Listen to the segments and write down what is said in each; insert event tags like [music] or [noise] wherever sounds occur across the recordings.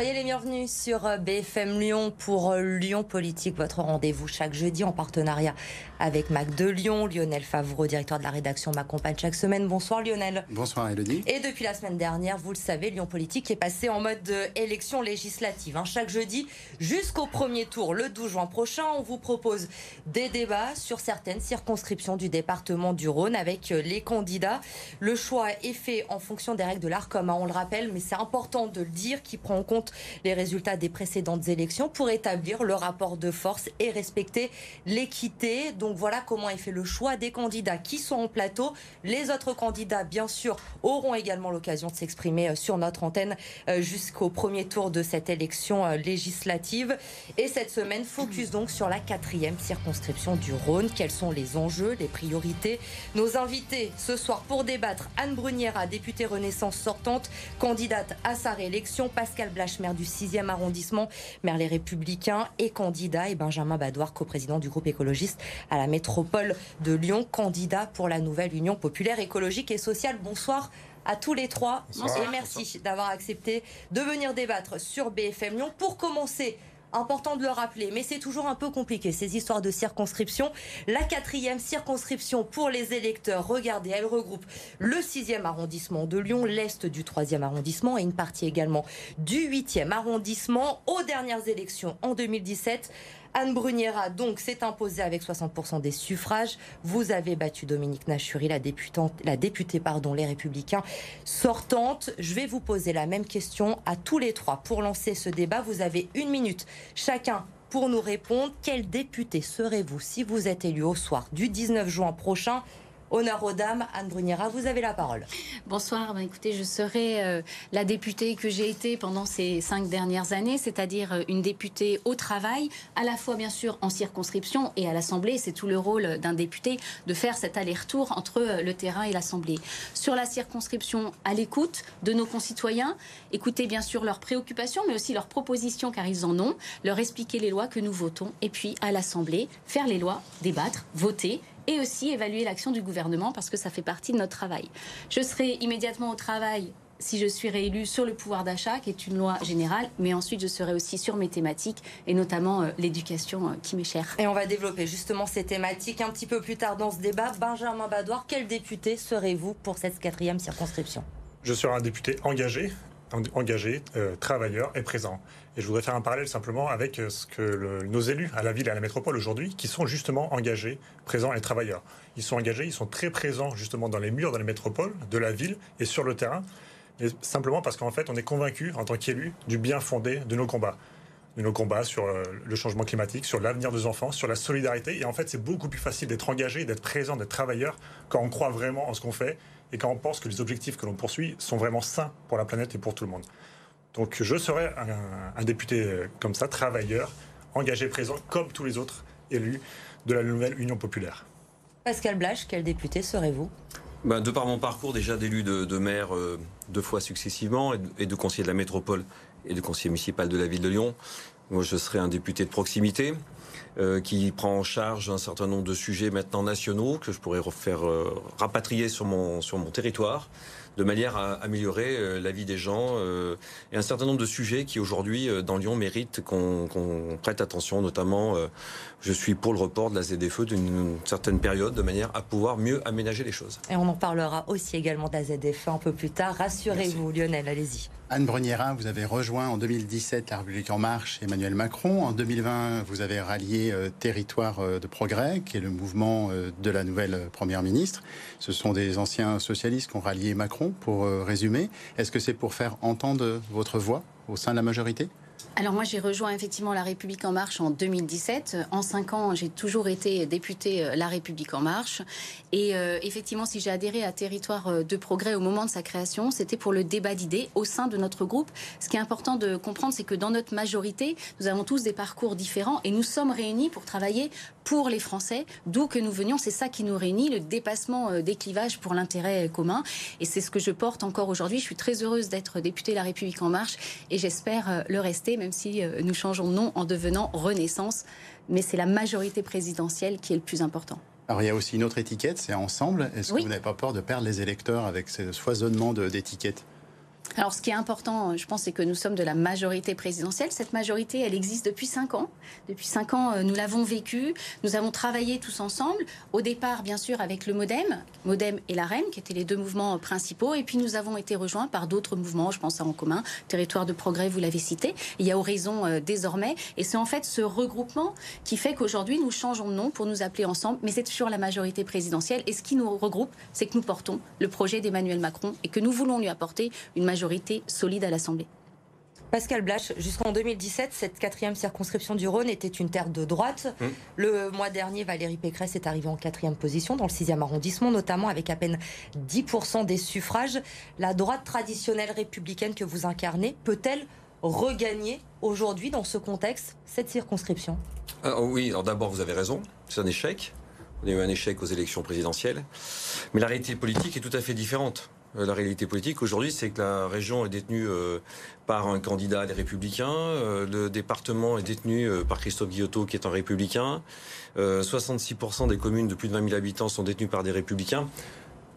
Soyez les bienvenus sur euh, BFM Lyon pour euh, Lyon Politique, votre rendez-vous chaque jeudi en partenariat avec Mac de Lyon. Lionel Favreau, directeur de la rédaction, m'accompagne chaque semaine. Bonsoir Lionel. Bonsoir Elodie. Et depuis la semaine dernière, vous le savez, Lyon Politique est passé en mode euh, élection législative. Hein. Chaque jeudi jusqu'au premier tour, le 12 juin prochain, on vous propose des débats sur certaines circonscriptions du département du Rhône avec les candidats. Le choix est fait en fonction des règles de l'ARCOM, hein, on le rappelle, mais c'est important de le dire, qui prend en compte les résultats des précédentes élections pour établir le rapport de force et respecter l'équité. Donc voilà comment est fait le choix des candidats qui sont en plateau. Les autres candidats, bien sûr, auront également l'occasion de s'exprimer euh, sur notre antenne euh, jusqu'au premier tour de cette élection euh, législative. Et cette semaine, focus donc sur la quatrième circonscription du Rhône. Quels sont les enjeux, les priorités? Nos invités ce soir pour débattre, Anne Bruniera, députée Renaissance sortante, candidate à sa réélection, Pascal Blach maire du 6e arrondissement, maire Les Républicains et candidat, et Benjamin Badoir, coprésident du groupe écologiste à la métropole de Lyon, candidat pour la nouvelle Union populaire écologique et sociale. Bonsoir à tous les trois et merci d'avoir accepté de venir débattre sur BFM Lyon. Pour commencer, Important de le rappeler, mais c'est toujours un peu compliqué ces histoires de circonscription. La quatrième circonscription pour les électeurs, regardez, elle regroupe le sixième arrondissement de Lyon, l'est du troisième arrondissement et une partie également du huitième arrondissement. Aux dernières élections en 2017, Anne Bruniera, donc, s'est imposée avec 60% des suffrages. Vous avez battu Dominique Nachuri, la, députée pardon, Les Républicains sortante. Je vais vous poser la même question à tous les trois. Pour lancer ce débat, vous avez une minute chacun pour nous répondre. Quel député serez-vous si vous êtes élu au soir du 19 juin prochain Honneur aux dames, Anne Bruniera, vous avez la parole. Bonsoir, ben, écoutez, je serai euh, la députée que j'ai été pendant ces cinq dernières années, c'est-à-dire euh, une députée au travail, à la fois bien sûr en circonscription et à l'Assemblée. C'est tout le rôle d'un député de faire cet aller-retour entre euh, le terrain et l'Assemblée. Sur la circonscription, à l'écoute de nos concitoyens, écouter bien sûr leurs préoccupations, mais aussi leurs propositions, car ils en ont, leur expliquer les lois que nous votons, et puis à l'Assemblée, faire les lois, débattre, voter et aussi évaluer l'action du gouvernement parce que ça fait partie de notre travail. Je serai immédiatement au travail si je suis réélue sur le pouvoir d'achat, qui est une loi générale, mais ensuite je serai aussi sur mes thématiques, et notamment euh, l'éducation euh, qui m'est chère. Et on va développer justement ces thématiques un petit peu plus tard dans ce débat. Benjamin Badoir, quel député serez-vous pour cette quatrième circonscription? Je serai un député engagé, engagé, euh, travailleur et présent. Et je voudrais faire un parallèle simplement avec euh, ce que nos élus à la ville et à la métropole aujourd'hui, qui sont justement engagés, présents et travailleurs. Ils sont engagés, ils sont très présents justement dans les murs de la métropole, de la ville et sur le terrain, simplement parce qu'en fait on est convaincu en tant qu'élus du bien fondé de nos combats de nos combats sur euh, le changement climatique, sur l'avenir des enfants, sur la solidarité. Et en fait, c'est beaucoup plus facile d'être engagé, d'être présent, d'être travailleur quand on croit vraiment en ce qu'on fait et quand on pense que les objectifs que l'on poursuit sont vraiment sains pour la planète et pour tout le monde. Donc je serai un, député euh, comme ça, travailleur, engagé, présent, comme tous les autres élus de la nouvelle Union populaire. Pascal Blache, quel député serez-vous? Ben, De par mon parcours déjà d'élu de, maire euh, deux fois successivement et de, conseiller de la métropole et de conseiller municipal de la ville de Lyon, moi je serai un député de proximité. Euh, qui prend en charge un certain nombre de sujets maintenant nationaux que je pourrais faire euh, rapatrier sur mon, sur mon territoire de manière à améliorer euh, la vie des gens et un certain nombre de sujets qui aujourd'hui dans Lyon méritent qu'on prête attention, notamment je suis pour le report de la ZFE d'une certaine période de manière à pouvoir mieux aménager les choses. Et on en parlera aussi également de la ZFE un peu plus tard. Rassurez-vous Lionel, allez-y. Anne Bruniera, vous avez rejoint en 2017 la République en marche Emmanuel Macron. En 2020, vous avez rallié euh, Territoire euh, de progrès, qui est le mouvement euh, de la nouvelle Première ministre. Ce sont des anciens socialistes qui ont rallié Macron, pour résumer. Est-ce que c'est pour faire entendre votre voix au sein de la majorité? Alors moi j'ai rejoint effectivement La République en marche en 2017. En cinq ans j'ai toujours été députée euh, La République en marche. Et euh, effectivement si j'ai adhéré à Territoire euh, de progrès au moment de sa création, c'était pour le débat d'idées au sein de notre groupe. Ce qui est important de comprendre c'est que dans notre majorité, nous avons tous des parcours différents et nous sommes réunis pour travailler pour les Français, d'où que nous venions. C'est ça qui nous réunit, le dépassement des clivages pour l'intérêt commun. Et c'est ce que je porte encore aujourd'hui. Je suis très heureuse d'être députée La République en marche et j'espère le rester même si euh, nous changeons de nom en devenant Renaissance. Mais c'est la majorité présidentielle qui est le plus important. Alors il y a aussi une autre étiquette, c'est Ensemble. Est-ce que vous n'avez pas peur de perdre les électeurs avec ce foisonnement d'étiquettes? Alors, ce qui est important, je pense, c'est que nous sommes de la majorité présidentielle. Cette majorité, elle existe depuis cinq ans. Depuis cinq ans, euh, nous l'avons vécue. Nous avons travaillé tous ensemble. Au départ, bien sûr, avec le MoDem, MoDem et la REM, qui étaient les deux mouvements principaux. Et puis, nous avons été rejoints par d'autres mouvements. Je pense à En Commun, Territoire de Progrès, vous l'avez cité. Il y a Horizon euh, désormais. Et c'est en fait ce regroupement qui fait qu'aujourd'hui, nous changeons de nom pour nous appeler ensemble. Mais c'est toujours la majorité présidentielle. Et ce qui nous regroupe, c'est que nous portons le projet d'Emmanuel Macron et que nous voulons lui apporter une majorité majorité solide à l'Assemblée. Pascal Blach, jusqu'en 2017, cette quatrième circonscription du Rhône était une terre de droite. Mmh. Le mois dernier, Valérie Pécresse est arrivée en quatrième position dans le 6e arrondissement, notamment avec à peine 10% des suffrages. La droite traditionnelle républicaine que vous incarnez peut-elle regagner aujourd'hui, dans ce contexte, cette circonscription? Ah, Oui, alors d'abord, vous avez raison, c'est un échec. On a eu un échec aux élections présidentielles. Mais la réalité politique est tout à fait différente. Euh, la réalité politique aujourd'hui, c'est que la région est détenue euh, par un candidat les Républicains, euh, le département est détenu par Christophe Guillotot, qui est un Républicain, 66% des communes de plus de 20 000 habitants sont détenues par des Républicains.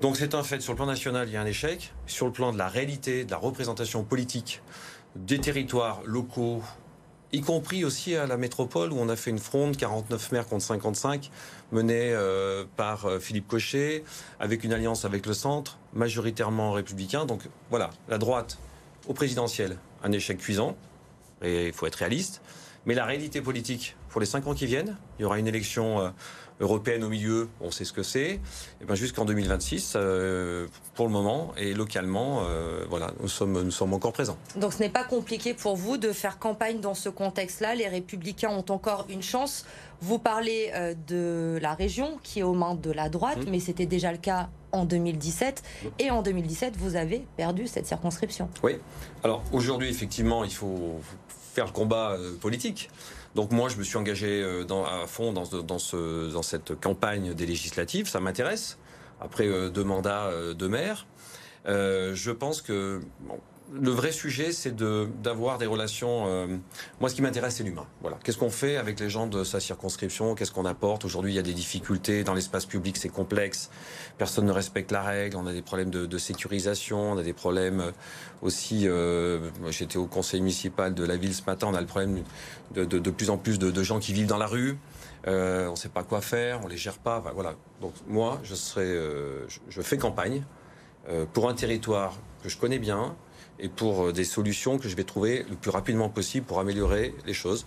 Donc c'est un fait, sur le plan national, il y a un échec. Sur le plan de la réalité, de la représentation politique des territoires locaux, y compris aussi à la métropole où on a fait une fronde, 49 maires contre 55, menée euh, par euh, Philippe Cochet, avec une alliance avec le centre, majoritairement républicain. Donc voilà, la droite au présidentiel, un échec cuisant, et il faut être réaliste. Mais la réalité politique, pour les cinq ans qui viennent, il y aura une élection euh, européenne au milieu, on sait ce que c'est. Et ben jusqu'en 2026, euh, pour le moment et localement, euh, voilà, nous sommes, nous sommes encore présents. Donc ce n'est pas compliqué pour vous de faire campagne dans ce contexte-là. Les Républicains ont encore une chance. Vous parlez euh, de la région qui est aux mains de la droite, mmh. mais c'était déjà le cas en 2017. Et en 2017, vous avez perdu cette circonscription. Oui. Alors aujourd'hui, effectivement, il faut faire le combat politique. Donc moi, je me suis engagé euh, à fond dans, dans, ce, dans cette campagne des législatives. Ça m'intéresse. Après euh, deux mandats euh, de maire, je pense que le vrai sujet, c'est d'avoir des relations. Euh, moi, ce qui m'intéresse, c'est l'humain. Voilà. Qu'est-ce qu'on fait avec les gens de sa circonscription? Qu'est-ce qu'on apporte? Aujourd'hui, il y a des difficultés dans l'espace public, c'est complexe. Personne ne respecte la règle. On a des problèmes de, sécurisation. On a des problèmes euh, aussi. Euh, j'étais au conseil municipal de la ville ce matin. On a le problème de, de plus en plus de, gens qui vivent dans la rue. on ne sait pas quoi faire. On les gère pas. voilà. Donc moi, je serai, je fais campagne pour un territoire que je connais bien et pour euh, des solutions que je vais trouver le plus rapidement possible pour améliorer les choses,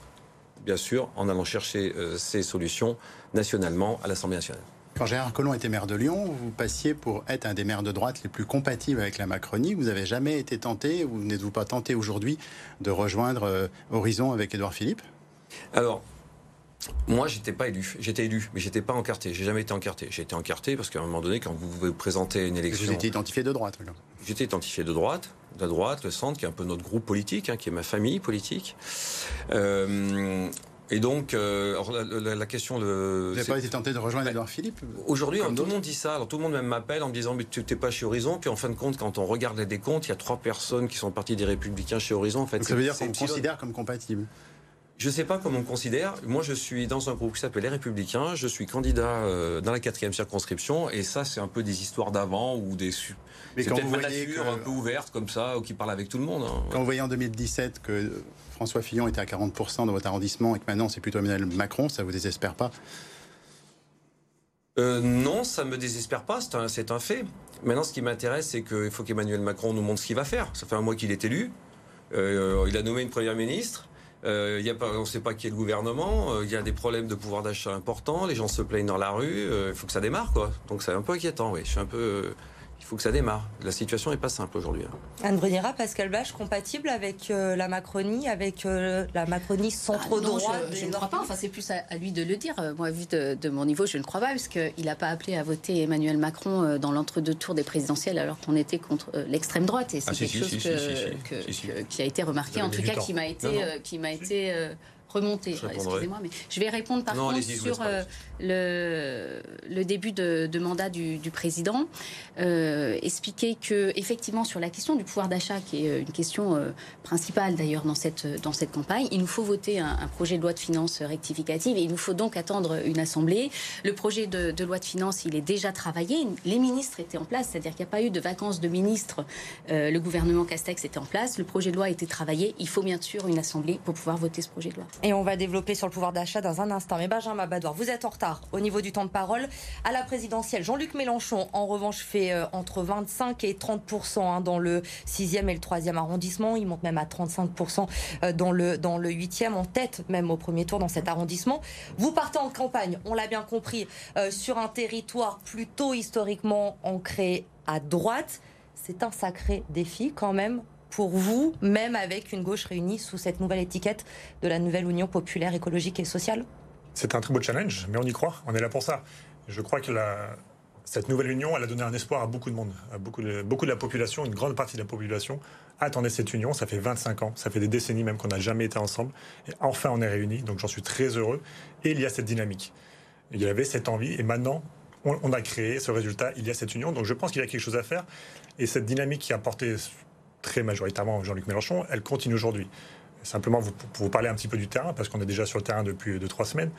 bien sûr, en allant chercher euh, ces solutions nationalement à l'Assemblée nationale. Quand Gérard Collomb était maire de Lyon, vous passiez pour être un des maires de droite les plus compatibles avec la Macronie. Vous n'avez jamais été tenté, ou n'êtes-vous pas tenté aujourd'hui, de rejoindre euh, Horizon avec Édouard Philippe? Alors, moi, j'étais pas élu. J'étais élu, mais j'étais pas encarté. J'ai jamais été encarté. J'ai été encarté parce qu'à un moment donné, quand vous vous présentez une élection. Vous étiez identifié de droite. J'étais identifié de droite, de droite, le centre, qui est un peu notre groupe politique, hein, qui est ma famille politique. Euh, et donc, euh, la, question de. Vous n'avez pas été tenté de rejoindre Edouard Philippe Aujourd'hui, tout le monde dit ça. Alors tout le monde même m'appelle en me disant mais tu n'es pas chez Horizon. Puis en fin de compte, quand on regarde les décomptes, il y a trois personnes qui sont parties des Républicains chez Horizon. En fait, ça veut dire qu'on considère comme compatible. Je ne sais pas comment on considère. Moi, je suis dans un groupe qui s'appelle Les Républicains. Je suis candidat euh, dans la quatrième circonscription. Et ça, c'est un peu des histoires d'avant ou des. C'est peut-être ma nature un peu ouverte comme ça, ou qui parle avec tout le monde. Hein. Quand vous voyez en 2017 que François Fillon était à 40% dans votre arrondissement et que maintenant c'est plutôt Emmanuel Macron, ça vous désespère pas? Euh, non, ça me désespère pas, c'est un, fait. Maintenant, ce qui m'intéresse, c'est qu'il faut qu'Emmanuel Macron nous montre ce qu'il va faire. Ça fait un mois qu'il est élu. Euh, il a nommé une première ministre. Euh, y a pas, on ne sait pas qui est le gouvernement. Euh, il y a des problèmes de pouvoir d'achat importants. Les gens se plaignent dans la rue. Euh, il faut que ça démarre, quoi. Donc c'est un peu inquiétant. Oui, je suis un peu il faut que ça démarre. La situation n'est pas simple aujourd'hui. Hein. Anne Brunera, Pascal Bach, compatible avec euh, la Macronie, avec euh, la Macronie centre-droit ah Je, ne crois pas. Enfin, c'est plus à, lui de le dire. Euh, moi, vu de, mon niveau, je ne crois pas, puisqu'il n'a pas appelé à voter Emmanuel Macron dans l'entre-deux tours des présidentielles, alors qu'on était contre l'extrême droite. Et c'est quelque chose qui a été remarqué, en tout cas, qui m'a été, qui m'a été remonter. Excusez-moi, mais je vais répondre par contre sur euh, le, le, début de, mandat du, président. Euh, expliquer que, effectivement, sur la question du pouvoir d'achat, qui est une question euh, principale d'ailleurs dans cette, dans cette campagne, il nous faut voter un, projet de loi de finances rectificative et il nous faut donc attendre une assemblée. Le projet de, de, loi de finances, il est déjà travaillé. Les ministres étaient en place, c'est-à-dire qu'il n'y a pas eu de vacances de ministres. le gouvernement Castex était en place. Le projet de loi a été travaillé. Il faut bien sûr une assemblée pour pouvoir voter ce projet de loi. Et on va développer sur le pouvoir d'achat dans un instant. Mais Benjamin Badoir, vous êtes en retard au niveau du temps de parole. À la présidentielle, Jean-Luc Mélenchon, en revanche, fait euh, entre 25 et 30% hein, dans le 6e et le 3e arrondissement. Il monte même à 35 euh, dans le, dans le 8e, en tête même au premier tour dans cet arrondissement. Vous partez en campagne, on l'a bien compris, euh, sur un territoire plutôt historiquement ancré à droite. C'est un sacré défi quand même pour vous, même avec une gauche réunie sous cette nouvelle étiquette de la nouvelle Union populaire, écologique et sociale C'est un très beau challenge, mais on y croit, on est là pour ça. Je crois que cette nouvelle union, elle a donné un espoir à beaucoup de monde, à beaucoup de, la population, une grande partie de la population attendait cette union. Ça fait 25 ans, ça fait des décennies même qu'on n'a jamais été ensemble. Et enfin, on est réunis, donc j'en suis très heureux. Et il y a cette dynamique. Il y avait cette envie, et maintenant, on, a créé ce résultat, il y a cette union. Donc je pense qu'il y a quelque chose à faire. Et cette dynamique qui a porté très majoritairement Jean-Luc Mélenchon, elle continue aujourd'hui. Simplement, vous, pour vous parler un petit peu du terrain, parce qu'on est déjà sur le terrain depuis deux, trois semaines,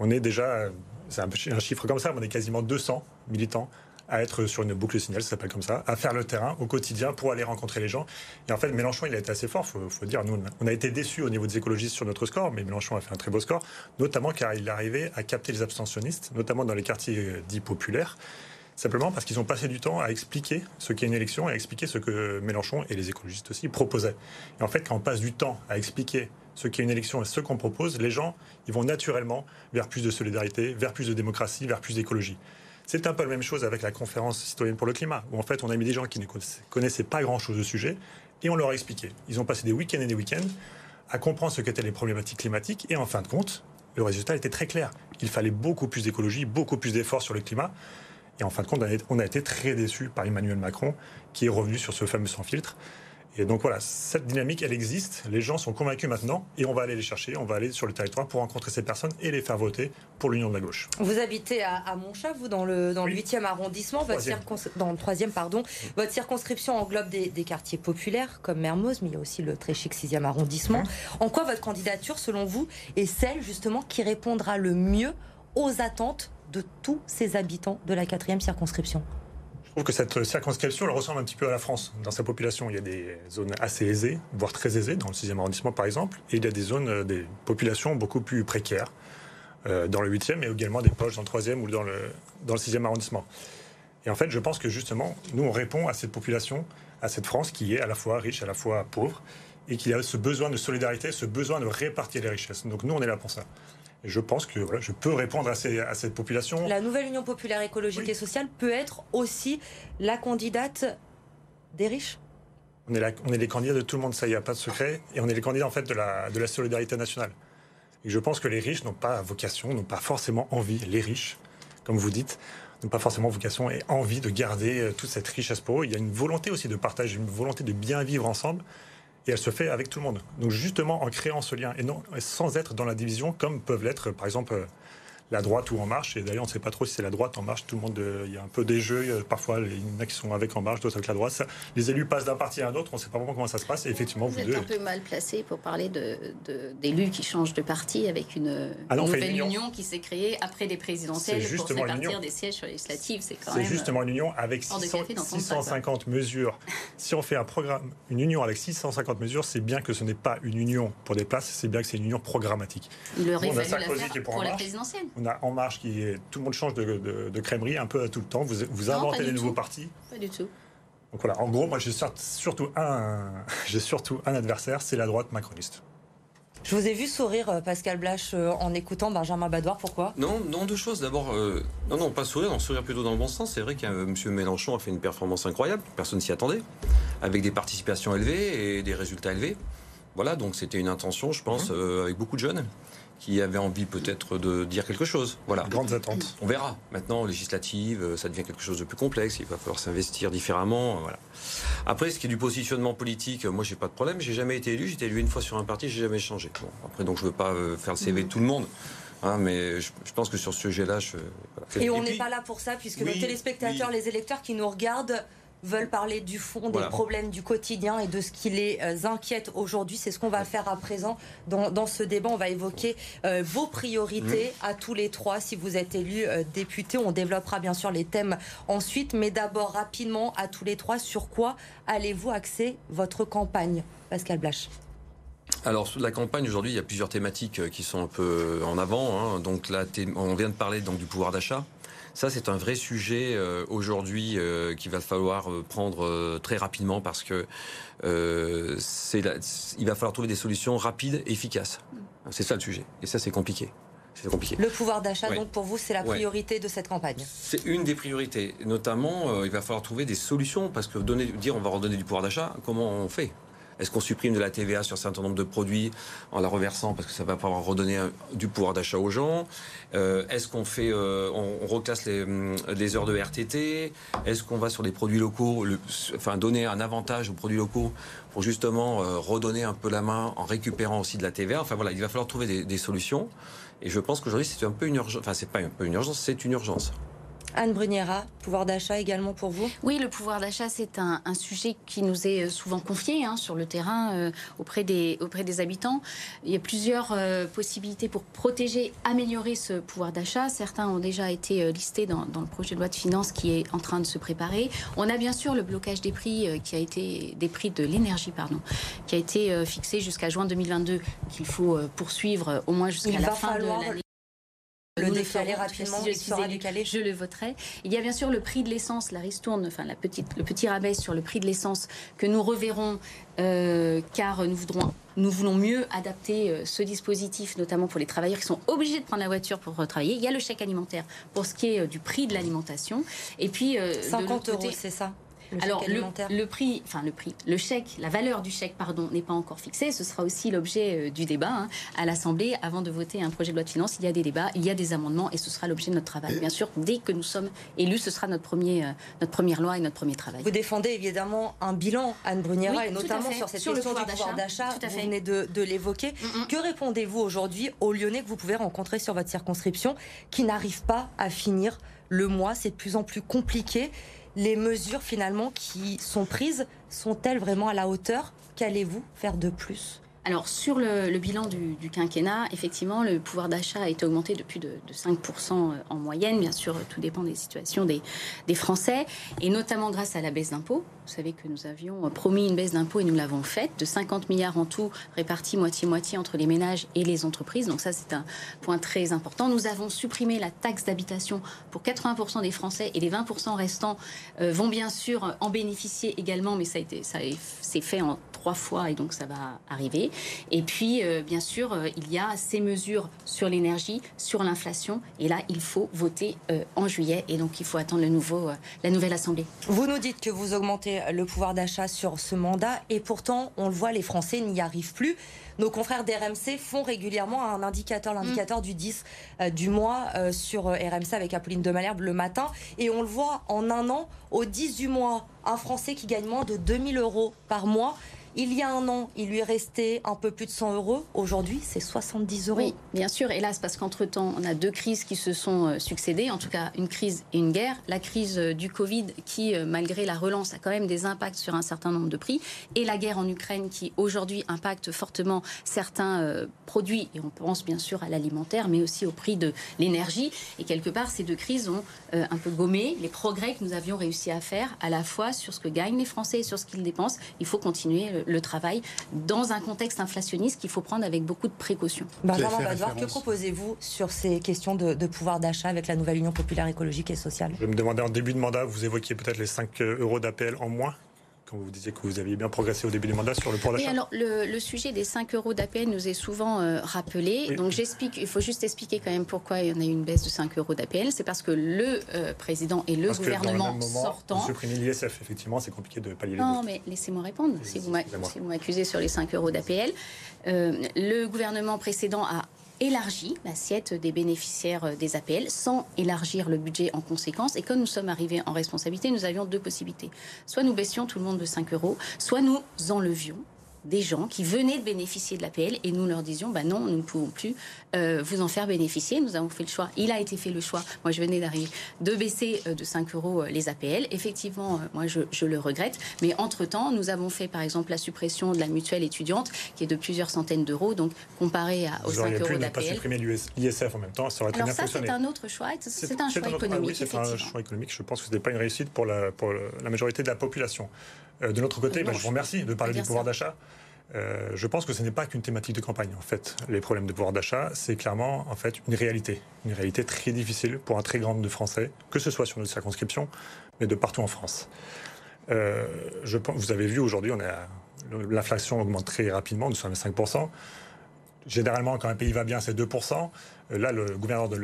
on est déjà, c'est un, chiffre comme ça, on est quasiment 200 militants à être sur une boucle signal, ça s'appelle comme ça, à faire le terrain au quotidien pour aller rencontrer les gens. Et en fait, Mélenchon, il a été assez fort, faut, faut dire. Nous, on a été déçus au niveau des écologistes sur notre score, mais Mélenchon a fait un très beau score, notamment car il arrivait à capter les abstentionnistes, notamment dans les quartiers dits populaires. Simplement parce qu'ils ont passé du temps à expliquer ce qu'est une élection et à expliquer ce que Mélenchon et les écologistes aussi proposaient. Et en fait, quand on passe du temps à expliquer ce qu'est une élection et ce qu'on propose, les gens, ils vont naturellement vers plus de solidarité, vers plus de démocratie, vers plus d'écologie. C'est un peu la même chose avec la conférence citoyenne pour le climat, où en fait on a mis des gens qui ne connaissaient pas grand-chose au sujet et on leur a expliqué. Ils ont passé des week-ends et des week-ends à comprendre ce qu'étaient les problématiques climatiques et en fin de compte, le résultat était très clair. Il fallait beaucoup plus d'écologie, beaucoup plus d'efforts sur le climat. Et en fin de compte, on a été très déçus par Emmanuel Macron, qui est revenu sur ce fameux sans filtre. Et donc voilà, cette dynamique, elle existe. Les gens sont convaincus maintenant et on va aller les chercher. On va aller sur le territoire pour rencontrer ces personnes et les faire voter pour l'Union de la gauche. Vous habitez à, à Montchat, vous, dans le, dans le 8e arrondissement. Votre dans le 3e, pardon. Votre circonscription englobe des, quartiers populaires comme Mermoz, mais il y a aussi le très chic 6e arrondissement. En quoi votre candidature, selon vous, est celle justement qui répondra le mieux aux attentes de tous ces habitants de la quatrième circonscription je trouve que cette circonscription elle ressemble un petit peu à la France. Dans sa population, il y a des zones assez aisées, voire très aisées, dans le 6e arrondissement par exemple, et il y a des zones, euh, des populations beaucoup plus précaires, euh, dans le 8e, mais également des poches dans le 3e ou dans le, dans le 6e arrondissement. Et en fait, je pense que justement, nous, on répond à cette population, à cette France qui est à la fois riche, à la fois pauvre, et qui a ce besoin de solidarité, ce besoin de répartir les richesses. Donc nous, on est là pour ça je pense que voilà, je peux répondre à, cette population. La nouvelle Union populaire écologique et sociale peut être aussi la candidate des riches on est, on est les candidats de tout le monde, ça, il n'y a pas de secret. Et on est les candidats, en fait, de la, de la solidarité nationale. Et je pense que les riches n'ont pas vocation, n'ont pas forcément envie, les riches, comme vous dites, n'ont pas forcément vocation et envie de garder euh, toute cette richesse pour eux. Il y a une volonté aussi de partage, une volonté de bien vivre ensemble et elle se fait avec tout le monde. Donc justement en créant ce lien et non sans être dans la division comme peuvent l'être par exemple la droite ou En Marche. Et d'ailleurs, on ne sait pas trop si c'est la droite En Marche. Tout le monde, euh, il y a un peu des jeux. Parfois, il y en a qui sont avec En Marche, d'autres avec la droite. les élus passent d'un parti à un autre. On ne sait pas vraiment comment ça se passe. Et effectivement, vous, vous êtes un peu mal placé pour parler d'élus de, qui changent de parti avec une, ah nouvelle union. qui s'est créée après les présidentielles pour se répartir des sièges législatifs. C'est quand même. C'est justement une union avec 650 mesures. si on fait un programme, une union avec 650 mesures, c'est bien que ce n'est pas une union pour des places, c'est bien que c'est une union programmatique. Fallu la faire pour la présidentielle on a En Marche qui est. Tout le monde change de, de, crèmerie un peu à tout le temps. Vous, vous inventez des nouveaux partis. Pas du tout. Donc voilà, en gros, moi j'ai surtout un, [laughs] j'ai surtout un adversaire, c'est la droite macroniste. Je vous ai vu sourire, euh, Pascal Blache, euh, en écoutant Benjamin Badoir. Pourquoi? Non, non, deux choses. D'abord, euh, non, non, pas sourire, non, sourire plutôt dans le bon sens. C'est vrai que M. Mélenchon a fait une performance incroyable. Personne s'y attendait, avec des participations élevées et des résultats élevés. Voilà, donc c'était une intention, je pense, mhm. avec beaucoup de jeunes qui avaient envie peut-être de dire quelque chose. Voilà. Grandes attentes. On verra. Maintenant, législative, ça devient quelque chose de plus complexe. Il va falloir s'investir différemment. Voilà. Après, ce qui est du positionnement politique, moi, j'ai pas de problème. J'ai jamais été élu. J'étais élu une fois sur un parti. J'ai jamais changé. Bon, après, donc, je veux pas faire le CV de tout le monde. Hein, mais je, pense que sur ce sujet-là, je. Et on n'est pas là pour ça, puisque nos téléspectateurs, les électeurs qui nous regardent veulent parler du fond, des problèmes du quotidien et de ce qui les euh, inquiète aujourd'hui. C'est ce qu'on va faire à présent dans, ce débat. On va évoquer euh, vos priorités mmh. à tous les trois. Si vous êtes élu euh, député, on développera bien sûr les thèmes ensuite. Mais d'abord, rapidement, à tous les trois, sur quoi allez-vous axer votre campagne Pascal Blache? Alors, sur la campagne, aujourd'hui, il y a plusieurs thématiques qui sont un peu en avant. Hein. Donc là, on vient de parler donc, du pouvoir d'achat. Ça, c'est un vrai sujet euh, aujourd'hui euh, qu'il va falloir prendre très rapidement parce que il va falloir trouver des solutions rapides, efficaces. C'est ça le sujet. Et ça, c'est compliqué. Compliqué. Le pouvoir d'achat, donc pour vous, c'est la priorité de cette campagne C'est une des priorités. Notamment, il va falloir trouver des solutions parce que donner, dire on va redonner du pouvoir d'achat, comment on fait? Est-ce qu'on supprime de la TVA sur un certain nombre de produits en la reversant parce que ça va pouvoir redonner du pouvoir d'achat aux gens? Euh, Est-ce qu'on fait, euh, on, reclasse hum, les, heures de RTT Est-ce qu'on va sur des produits locaux, enfin donner un avantage aux produits locaux pour justement euh, redonner un peu la main en récupérant aussi de la TVA Enfin voilà, il va falloir trouver des, des solutions. Et je pense qu'aujourd'hui c'est un peu une urgence. Enfin c'est pas un peu une urgence, c'est une urgence. Anne Bruniera, pouvoir d'achat également pour vous? Oui, le pouvoir d'achat, c'est un, sujet qui nous est euh, souvent confié hein, sur le terrain euh, auprès, des, auprès des habitants. Il y a plusieurs euh, possibilités pour protéger, améliorer ce pouvoir d'achat. Certains ont déjà été listés dans, dans, le projet de loi de finances qui est en train de se préparer. On a bien sûr le blocage des prix qui a été des prix de l'énergie, pardon, qui a été fixé jusqu'à juin 2022, qu'il faut poursuivre au moins jusqu'à la fin de l'année le décaler rapidement, il sera décalé. Je le voterai. Il y a bien sûr le prix de l'essence, la ristourne, enfin la petite, le petit rabais sur le prix de l'essence que nous reverrons euh, car nous voudrons nous voulons mieux adapter euh, ce dispositif, notamment pour les travailleurs qui sont obligés de prendre la voiture pour travailler. Il y a le chèque alimentaire pour ce qui est euh, du prix de l'alimentation. Et puis, 50 euros, c'est ça? Alors le, prix, enfin le prix, le chèque, la valeur du chèque, pardon, n'est pas encore fixée. Ce sera aussi l'objet euh, du débat hein. à l'Assemblée avant de voter un projet de loi de finances. Il y a des débats, il y a des amendements et ce sera l'objet de notre travail. Bien sûr, dès que nous sommes élus, ce sera notre premier, euh, notre première loi et notre premier travail. Vous défendez évidemment un bilan, Anne Bruniera, et notamment sur cette question du pouvoir d'achat. Vous venez de, l'évoquer. Mm, mm. Que répondez-vous aujourd'hui aux Lyonnais que vous pouvez rencontrer sur votre circonscription qui n'arrivent pas à finir le mois? C'est de plus en plus compliqué les mesures finalement qui sont prises sont-elles vraiment à la hauteur? Qu'allez-vous faire de plus? Alors sur le, bilan du, quinquennat, effectivement, le pouvoir d'achat a été augmenté de plus de, 5% euh, en moyenne. Bien sûr, tout dépend des situations des, Français, et notamment grâce à la baisse d'impôts. Vous savez que nous avions euh, promis une baisse d'impôts et nous l'avons faite, de 50 milliards en tout, répartis moitié-moitié entre les ménages et les entreprises. Donc ça, c'est un point très important. Nous avons supprimé la taxe d'habitation pour 80% des Français et les 20% restants euh, vont bien sûr en bénéficier également, mais ça ça s'est fait en trois fois et donc ça va arriver. Et puis, euh, bien sûr, euh, il y a ces mesures sur l'énergie, sur l'inflation. Et là, il faut voter euh, en juillet. Et donc, il faut attendre le nouveau, la nouvelle Assemblée. Vous nous dites que vous augmentez le pouvoir d'achat sur ce mandat. Et pourtant, on le voit, les Français n'y arrivent plus. Nos confrères d'RMC font régulièrement un indicateur, l'indicateur du 10 du mois sur RMC avec Apolline de Malherbe le matin. Et on le voit en un an, au 10 du mois, un Français qui gagne moins de 2000 euros par mois. Il y a un an, il lui restait un peu plus de 100 euros. Aujourd'hui, c'est 70 euros. Oui, bien sûr. Hélas, parce qu'entre-temps, on a deux crises qui se sont euh, succédées. En tout cas, une crise et une guerre. La crise euh, du Covid, qui, euh, malgré la relance, a quand même des impacts sur un certain nombre de prix. Et la guerre en Ukraine, qui aujourd'hui impacte fortement certains produits. Et on pense bien sûr à l'alimentaire, mais aussi au prix de l'énergie. Et quelque part, ces deux crises ont un peu gommé les progrès que nous avions réussi à faire, à la fois sur ce que gagnent les Français et sur ce qu'ils dépensent. Il faut continuer le, travail dans un contexte inflationniste qu'il faut prendre avec beaucoup de précautions. Benjamin Badouard, que proposez-vous sur ces questions de, pouvoir d'achat avec la nouvelle Union populaire écologique et sociale? Je me demandais en début de mandat, vous évoquiez peut-être les 5 euros d'appel en moins quand vous disiez que vous aviez bien progressé au début du mandat sur le pouvoir d'achat. alors, le, sujet des 5 euros d'APL nous est souvent euh, rappelé. Donc, j'explique, il faut juste expliquer quand même pourquoi il y en a eu une baisse de 5 euros d'APL. C'est parce que le euh, président et le gouvernement que sortant. Supprimer l'ISF, effectivement, c'est compliqué de pallier les Non, mais laissez-moi répondre. Si vous m'accusez sur les 5 euros d'APL, euh, le gouvernement précédent a élargi l'assiette des bénéficiaires des APL sans élargir le budget en conséquence. Et quand nous sommes arrivés en responsabilité, nous avions deux possibilités. Soit nous baissions tout le monde de 5 euros, soit nous enlevions des gens qui venaient de bénéficier de l'APL et nous leur disions bah non, nous ne pouvons plus euh, vous en faire bénéficier. Nous avons fait le choix, il a été fait le choix, moi je venais d'arriver, de baisser euh, de 5 euros euh, les APL. Effectivement, moi je, je, le regrette, mais entre-temps, nous avons fait par exemple la suppression de la mutuelle étudiante qui est de plusieurs centaines d'euros, donc comparé à, aux 5 euros d'APL. pas supprimer l'ISF en même temps, ça aurait très Alors ça, c'est un autre choix, c'est un choix économique. oui, c'est un choix économique, je pense que ce n'est pas une réussite pour la, pour la majorité de la population. De l'autre côté, bah, je vous remercie de parler du pouvoir d'achat. Euh, je pense que ce n'est pas qu'une thématique de campagne. En fait, les problèmes de pouvoir d'achat, c'est clairement en fait une réalité, une réalité très difficile pour un très grand nombre de Français, que ce soit sur notre circonscription, mais de partout en France. Euh, je, vous avez vu aujourd'hui, l'inflation augmente très rapidement, nous sommes à 5%. Généralement, quand un pays va bien, c'est 2%. Euh, là, le gouverneur, de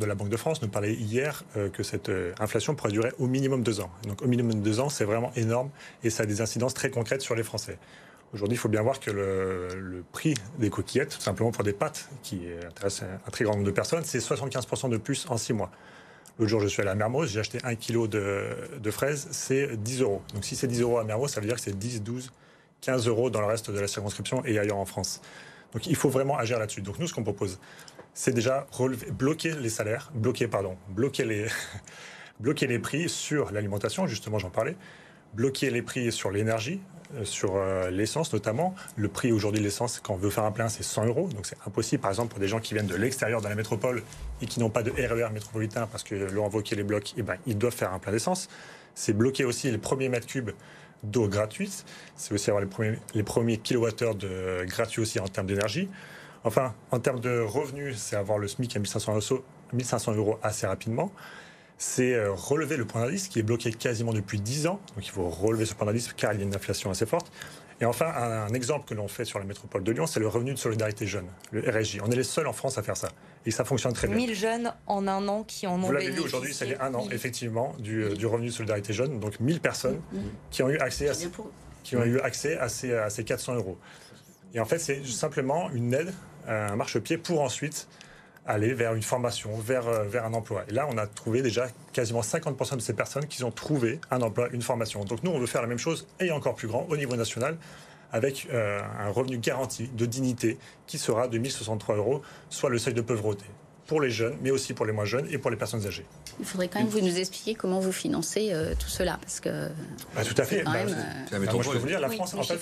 de la Banque de France nous parlait hier que cette inflation pourrait durer au minimum deux ans. Donc, au minimum deux ans, c'est vraiment énorme et ça a des incidences très concrètes sur les Français. Aujourd'hui, il faut bien voir que le, prix des coquillettes, tout simplement pour des pâtes, qui intéressent un très grand nombre de personnes, c'est 75% de plus en 6 mois. L'autre jour, je suis allé à Mermoz, j'ai acheté un kilo de, fraises, c'est 10 euros. Donc si c'est 10 euros à Mermoz, ça veut dire que c'est 10, 12, 15 euros dans le reste de la circonscription et ailleurs en France. Donc il faut vraiment agir là-dessus. Donc nous, ce qu'on propose, c'est déjà bloquer les salaires, bloquer, pardon, bloquer les, [laughs] bloquer les prix sur l'alimentation, justement, j'en parlais, bloquer les prix sur l'énergie, euh, sur euh, l'essence notamment. Le prix aujourd'hui de l'essence, quand on veut faire un plein, c'est 100 euros. Donc c'est impossible, par exemple, pour des gens qui viennent de l'extérieur de la métropole et qui n'ont pas de RER e métropolitain parce que l'ont invoqué les blocs, eh ben, ils doivent faire un plein d'essence. C'est bloquer aussi les premiers mètres cubes d'eau gratuite. C'est aussi avoir les premiers, les premiers kilowattheures de gratuits aussi en termes d'énergie. Enfin, en termes de revenus, c'est avoir le SMIC à 1500 euros assez rapidement c'est euh, relever le point d'indice qui est bloqué quasiment depuis 10 ans. Donc il faut relever ce point d'indice car il y a une inflation assez forte. Et enfin, un, exemple que l'on fait sur la métropole de Lyon, c'est le revenu de solidarité jeune, le RSJ. On est les seuls en France à faire ça. Et ça fonctionne très bien. 1000 jeunes en un an qui en ont Vous l'avez vu aujourd'hui, c'est un an, effectivement, du, euh, du, revenu de solidarité jeune. Donc 1000 personnes qui ont eu accès à, qui ont eu accès à ces, à ces 400 euros. Et en fait, c'est simplement une aide, un marchepied pour ensuite aller vers une formation, vers, euh, vers un emploi. Et là, on a trouvé déjà quasiment 50% de ces personnes qui ont trouvé un emploi, une formation. Donc nous, on veut faire la même chose et encore plus grand au niveau national avec euh, un revenu garanti de dignité qui sera de 1063 euros, soit le seuil de pauvreté pour les jeunes, mais aussi pour les moins jeunes et pour les personnes âgées. Il faudrait quand même vous nous expliquer comment vous financez euh, tout cela, parce que. Bah, tout à fait. Bah, même, euh, moi, je peux vous dire, la France, en fait,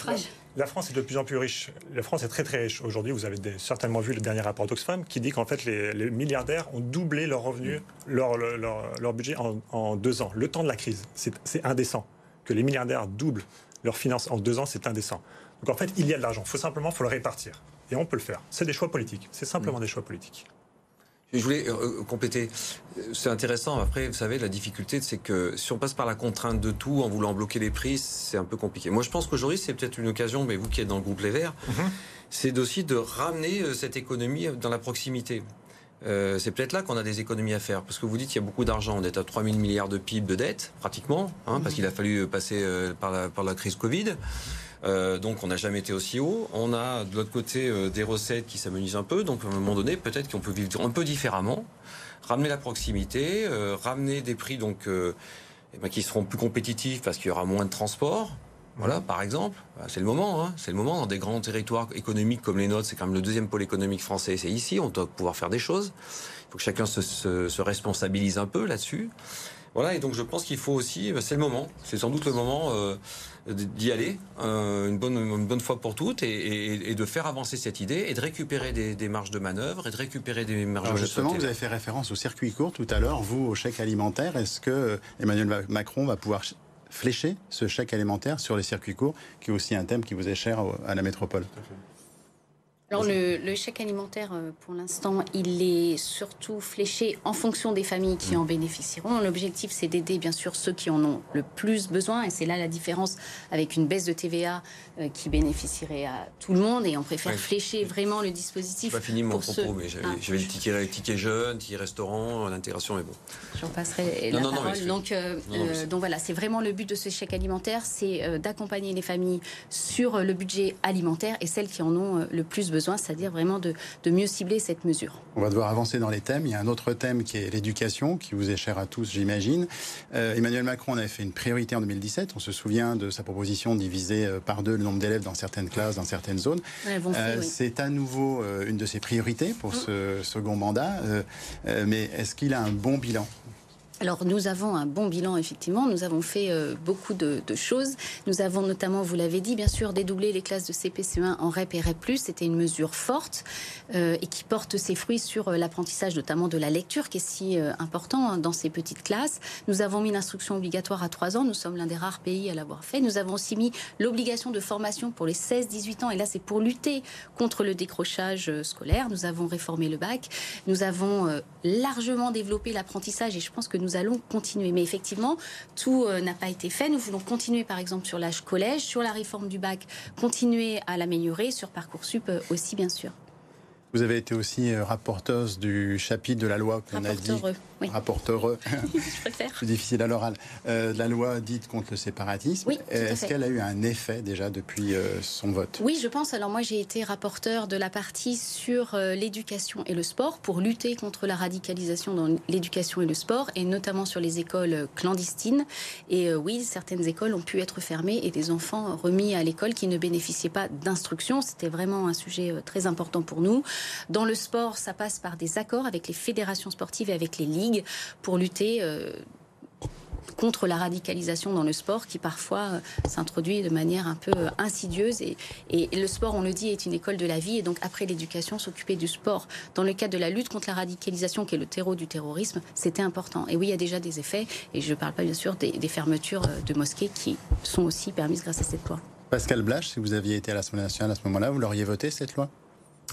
la, France est de plus en plus riche. La France est très très riche. Aujourd'hui, vous avez certainement vu le dernier rapport d'Oxfam qui dit qu'en fait, les, milliardaires ont doublé leurs revenus, leur, leur, leur, budget en, en, deux ans. Le temps de la crise, c'est indécent. Que les milliardaires doublent leurs finances en deux ans, c'est indécent. Donc en fait, il y a de l'argent. Il faut simplement faut le répartir. Et on peut le faire. C'est des choix politiques. C'est simplement mm. des choix politiques. Je voulais euh, euh, compléter. C'est intéressant. Après, vous savez, la difficulté, c'est que si on passe par la contrainte de tout en voulant bloquer les prix, c'est un peu compliqué. Moi, je pense qu'aujourd'hui, c'est peut-être une occasion, mais vous qui êtes dans le groupe Les Verts, mhm. c'est aussi de ramener euh, cette économie dans la proximité. c'est peut-être là qu'on a des économies à faire. Parce que vous dites qu'il y a beaucoup d'argent. On est à 3 000 milliards de PIB de dette, pratiquement, hein, parce mhm. qu'il a fallu passer par, la, par la crise Covid. Euh, donc on n'a jamais été aussi haut. On a de l'autre côté euh, des recettes qui s'amenuisent un peu. Donc à un moment donné, peut-être qu'on peut vivre un peu différemment, ramener la proximité, euh, ramener des prix donc eh ben, qui seront plus compétitifs parce qu'il y aura moins de transport. Voilà, par exemple, bah, c'est le moment. Hein. C'est le moment dans des grands territoires économiques comme les nôtres. C'est quand même le deuxième pôle économique français. C'est ici. On doit pouvoir faire des choses. Il faut que chacun se, se responsabilise un peu là-dessus. Voilà, et donc je pense qu'il faut aussi, bah, c'est le moment, c'est sans doute le moment euh, d'y aller euh, une, bonne, une bonne fois pour toutes et, de faire avancer cette idée et de récupérer des, marges de manœuvre et de récupérer des marges Alors justement, vous avez fait référence au circuit court tout à l'heure, vous, au chèque alimentaire. Est-ce que Emmanuel Macron va pouvoir flécher ce chèque alimentaire sur les circuits courts, qui est aussi un thème qui vous est cher à la métropole? Alors le, chèque alimentaire, euh, pour l'instant, il est surtout fléché en fonction des familles qui mm. en bénéficieront. L'objectif, c'est d'aider bien sûr ceux qui en ont le plus besoin, et c'est là la différence avec une baisse de TVA euh, qui bénéficierait à tout le monde, et on préfère flécher vraiment le dispositif. Pas fini mon propos, mais j'avais ah. les tickets, tickets jeunes, tickets restaurants, l'intégration, mais bon. J'en passerai la parole. donc, euh, donc voilà, c'est vraiment le but de ce chèque alimentaire, c'est d'accompagner les familles sur le budget alimentaire et celles qui en ont le plus besoin c'est-à-dire vraiment de, mieux cibler cette mesure. On va devoir avancer dans les thèmes. Il y a un autre thème qui est l'éducation, qui vous est cher à tous, j'imagine. Euh, Emmanuel Macron avait fait une priorité en 2017. On se souvient de sa proposition de diviser euh, par deux le nombre d'élèves dans certaines classes, dans certaines zones. Euh, c'est à nouveau une de ses priorités pour ce second mandat. mais est-ce qu'il a un bon bilan? Alors nous avons un bon bilan effectivement, nous avons fait euh, beaucoup de, choses. Nous avons notamment, vous l'avez dit, bien sûr, dédoublé les classes de CPCE1 en REP et REP+. C'était une mesure forte euh, et qui porte ses fruits sur euh, l'apprentissage notamment de la lecture qui est si important hein, dans ces petites classes. Nous avons mis l'instruction obligatoire à 3 ans, nous sommes l'un des rares pays à l'avoir fait. Nous avons aussi mis l'obligation de formation pour les 16-18 ans et là c'est pour lutter contre le décrochage scolaire. Nous avons réformé le bac, nous avons largement développé l'apprentissage et je pense que nous allons continuer. Mais effectivement, tout euh, n'a pas été fait. Nous voulons continuer, par exemple, sur l'âge collège, sur la réforme du bac, continuer à l'améliorer, sur Parcoursup euh, aussi, bien sûr. Vous avez été aussi euh, rapporteuse du chapitre de la loi qu'on a dit. Oui. Rapporteureux. [laughs] Je préfère. Plus difficile à l'oral. Euh, la loi dite contre le séparatisme. Oui, Est-ce qu'elle a eu un effet déjà depuis euh, son vote? Oui, je pense. Alors moi, j'ai été rapporteur de la partie sur l'éducation et le sport pour lutter contre la radicalisation dans l'éducation et le sport, et notamment sur les écoles clandestines. Et oui, certaines écoles ont pu être fermées et des enfants remis à l'école qui ne bénéficiaient pas d'instruction. C'était vraiment un sujet très important pour nous. Dans le sport, ça passe par des accords avec les fédérations sportives et avec les ligues pour lutter euh, contre la radicalisation dans le sport qui parfois euh, s'introduit de manière un peu euh, insidieuse. Et, le sport, on le dit, est une école de la vie. Et donc après l'éducation, s'occuper du sport dans le cadre de la lutte contre la radicalisation, qui est le terreau du terrorisme, c'était important. Et oui, il y a déjà des effets. Et je ne parle pas bien sûr des, des fermetures de mosquées qui sont aussi permises grâce à cette loi. Pascal Blache, si vous aviez été à l'Assemblée nationale à ce moment-là, vous l'auriez voté cette loi?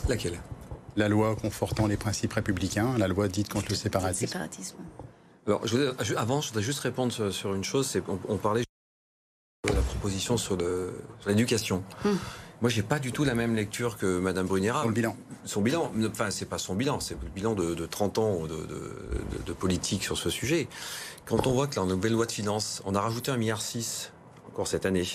Laquelle? La loi confortant les principes républicains, la loi dite contre le séparatisme. Alors, avant, je voudrais juste répondre sur, une chose. C'est on, parlait de la proposition sur l'éducation. Hum. Moi, j'ai pas du tout la même lecture que Madame Brunera. Son bilan. Son bilan. Enfin, c'est pas son bilan, c'est le bilan de, 30 ans de, politique sur ce sujet. Quand on voit que la nouvelle loi de finances, on a rajouté un milliard encore cette année.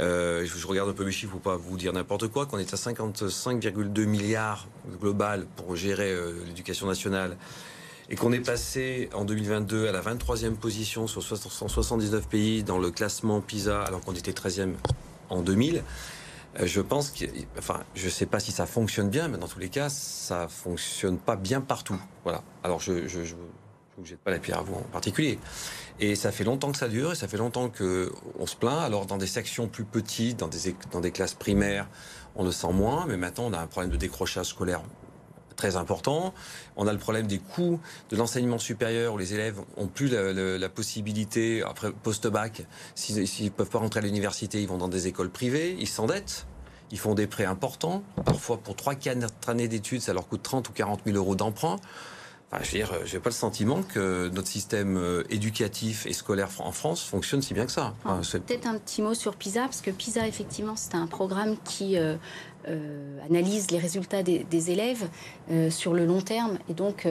Euh, je, regarde un peu mes chiffres pour pas vous dire n'importe quoi, qu'on est à 55,2 milliards global pour gérer euh, l'éducation nationale et qu'on est passé en 2022 à la 23e position sur 179 pays dans le classement PISA alors qu'on était 13e en 2000. Euh, je pense que, enfin, je sais pas si ça fonctionne bien, mais dans tous les cas, ça fonctionne pas bien partout. Voilà. Alors, je, je, je, je jette pas la pierre à vous en particulier. Et ça fait longtemps que ça dure, et ça fait longtemps qu'on se plaint. Alors dans des sections plus petites, dans des, classes primaires, on le sent moins, mais maintenant on a un problème de décrochage scolaire très important. On a le problème des coûts de l'enseignement supérieur où les élèves ont plus la, possibilité, après post-bac, s'ils ne peuvent pas rentrer à l'université, ils vont dans des écoles privées, ils s'endettent. Ils font des prêts importants. Parfois, pour 3-4 années d'études, ça leur coûte 30 ou 40 000 euros d'emprunt je n'ai euh, pas le sentiment que notre système euh, éducatif et scolaire en France fonctionne si bien que ça. Peut-être un petit mot sur PISA, parce que PISA, effectivement, c'est un programme qui euh, analyse les résultats des, élèves sur le long terme. Et donc,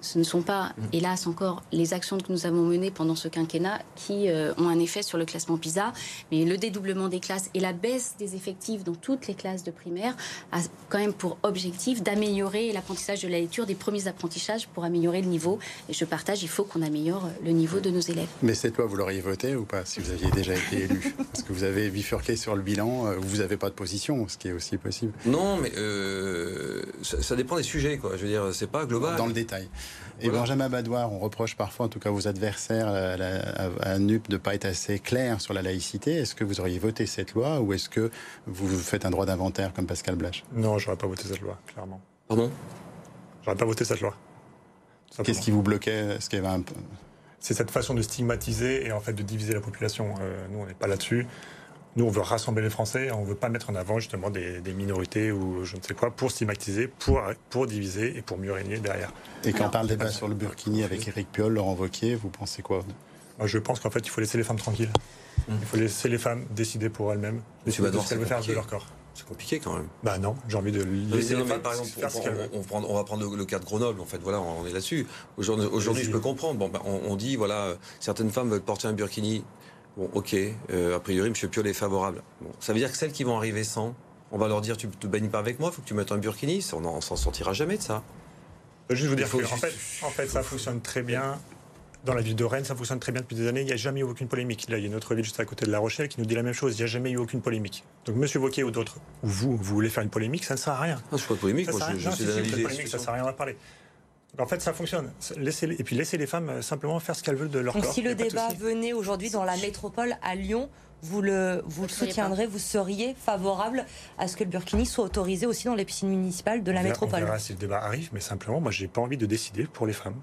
ce ne sont pas, mm. hélas encore, les actions que nous avons menées pendant ce quinquennat qui euh, ont un effet sur le classement PISA, mais le dédoublement des classes et la baisse des effectifs dans toutes les classes de primaire a quand même pour objectif d'améliorer l'apprentissage de la lecture, des premiers apprentissages pour améliorer le niveau. Et je partage, il faut qu'on améliore le niveau de nos élèves. Mais cette loi, vous l'auriez votée ou pas, si vous aviez déjà été élu? Parce que vous avez bifurqué sur le bilan, euh, vous n'avez pas de position, ce qui est aussi possible. Non, mais euh, ça, ça, dépend des sujets, quoi. Je veux dire, c'est pas global. Dans le détail. Et Benjamin Badoir, on reproche parfois, en tout cas vos adversaires à, NUP, de ne pas être assez clair sur la laïcité. Est-ce que vous auriez voté cette loi ou est-ce que vous faites un droit d'inventaire comme Pascal Blache? Non, j'aurais pas voté cette loi, clairement. Pardon? J'aurais pas voté cette loi. Qu'est-ce qui vous bloquait? Ce qu'il y avait C'est cette façon de stigmatiser et en fait de diviser la population. Euh, nous, on n'est pas là-dessus. Nous, on veut rassembler les Français, on ne veut pas mettre en avant justement des, minorités ou je ne sais quoi pour stigmatiser, pour, pour diviser et pour mieux régner derrière. Et quand on parle débat sur le Burkini avec Éric Piolle, Laurent Wauquiez, vous pensez quoi Moi, Je pense qu'en fait, il faut laisser les femmes tranquilles. Mmh. Il faut laisser les femmes décider pour elles-mêmes, décider de ce qu'elles veulent faire de leur corps. C'est compliqué quand même. Bah non, j'ai envie de laisser les femmes par exemple, on, va prendre le, cas de Grenoble, en fait, voilà, on est là-dessus. Aujourd'hui, je peux comprendre. Bon, bah, on, dit, voilà, certaines femmes veulent porter un burkini. Bon, ok, euh, a priori, M. Piolle est favorable. Bon, ça veut dire que celles qui vont arriver sans, on va leur dire, tu te baignes pas avec moi, il faut que tu mettes un burkini. On, on s'en sortira jamais de ça. Je veux juste vous dire que, en, fait, en fait, ça fonctionne très bien dans la ville de Rennes, ça fonctionne très bien depuis des années. Il n'y a jamais eu aucune polémique. Là, il y a une autre ville juste à côté de La Rochelle qui nous dit la même chose. Il n'y a jamais eu aucune polémique. Donc, Monsieur Wauquiez ou d'autres, ou vous, vous voulez faire une polémique, ça ne sert à rien. Non, je pas de polémique. moi, je, sais polémique, ça ne sert à rien à parler. En fait, ça fonctionne. Laissez et puis laissez les femmes euh, simplement faire ce qu'elles veulent de leur Donc, corps. Si le débat venait aujourd'hui dans la métropole à Lyon, vous le, vous le soutiendrez, vous seriez favorable à ce que le burkini soit autorisé aussi dans les piscines municipales de la métropole On verra si le débat arrive, mais simplement, moi, j'ai pas envie de décider pour les femmes.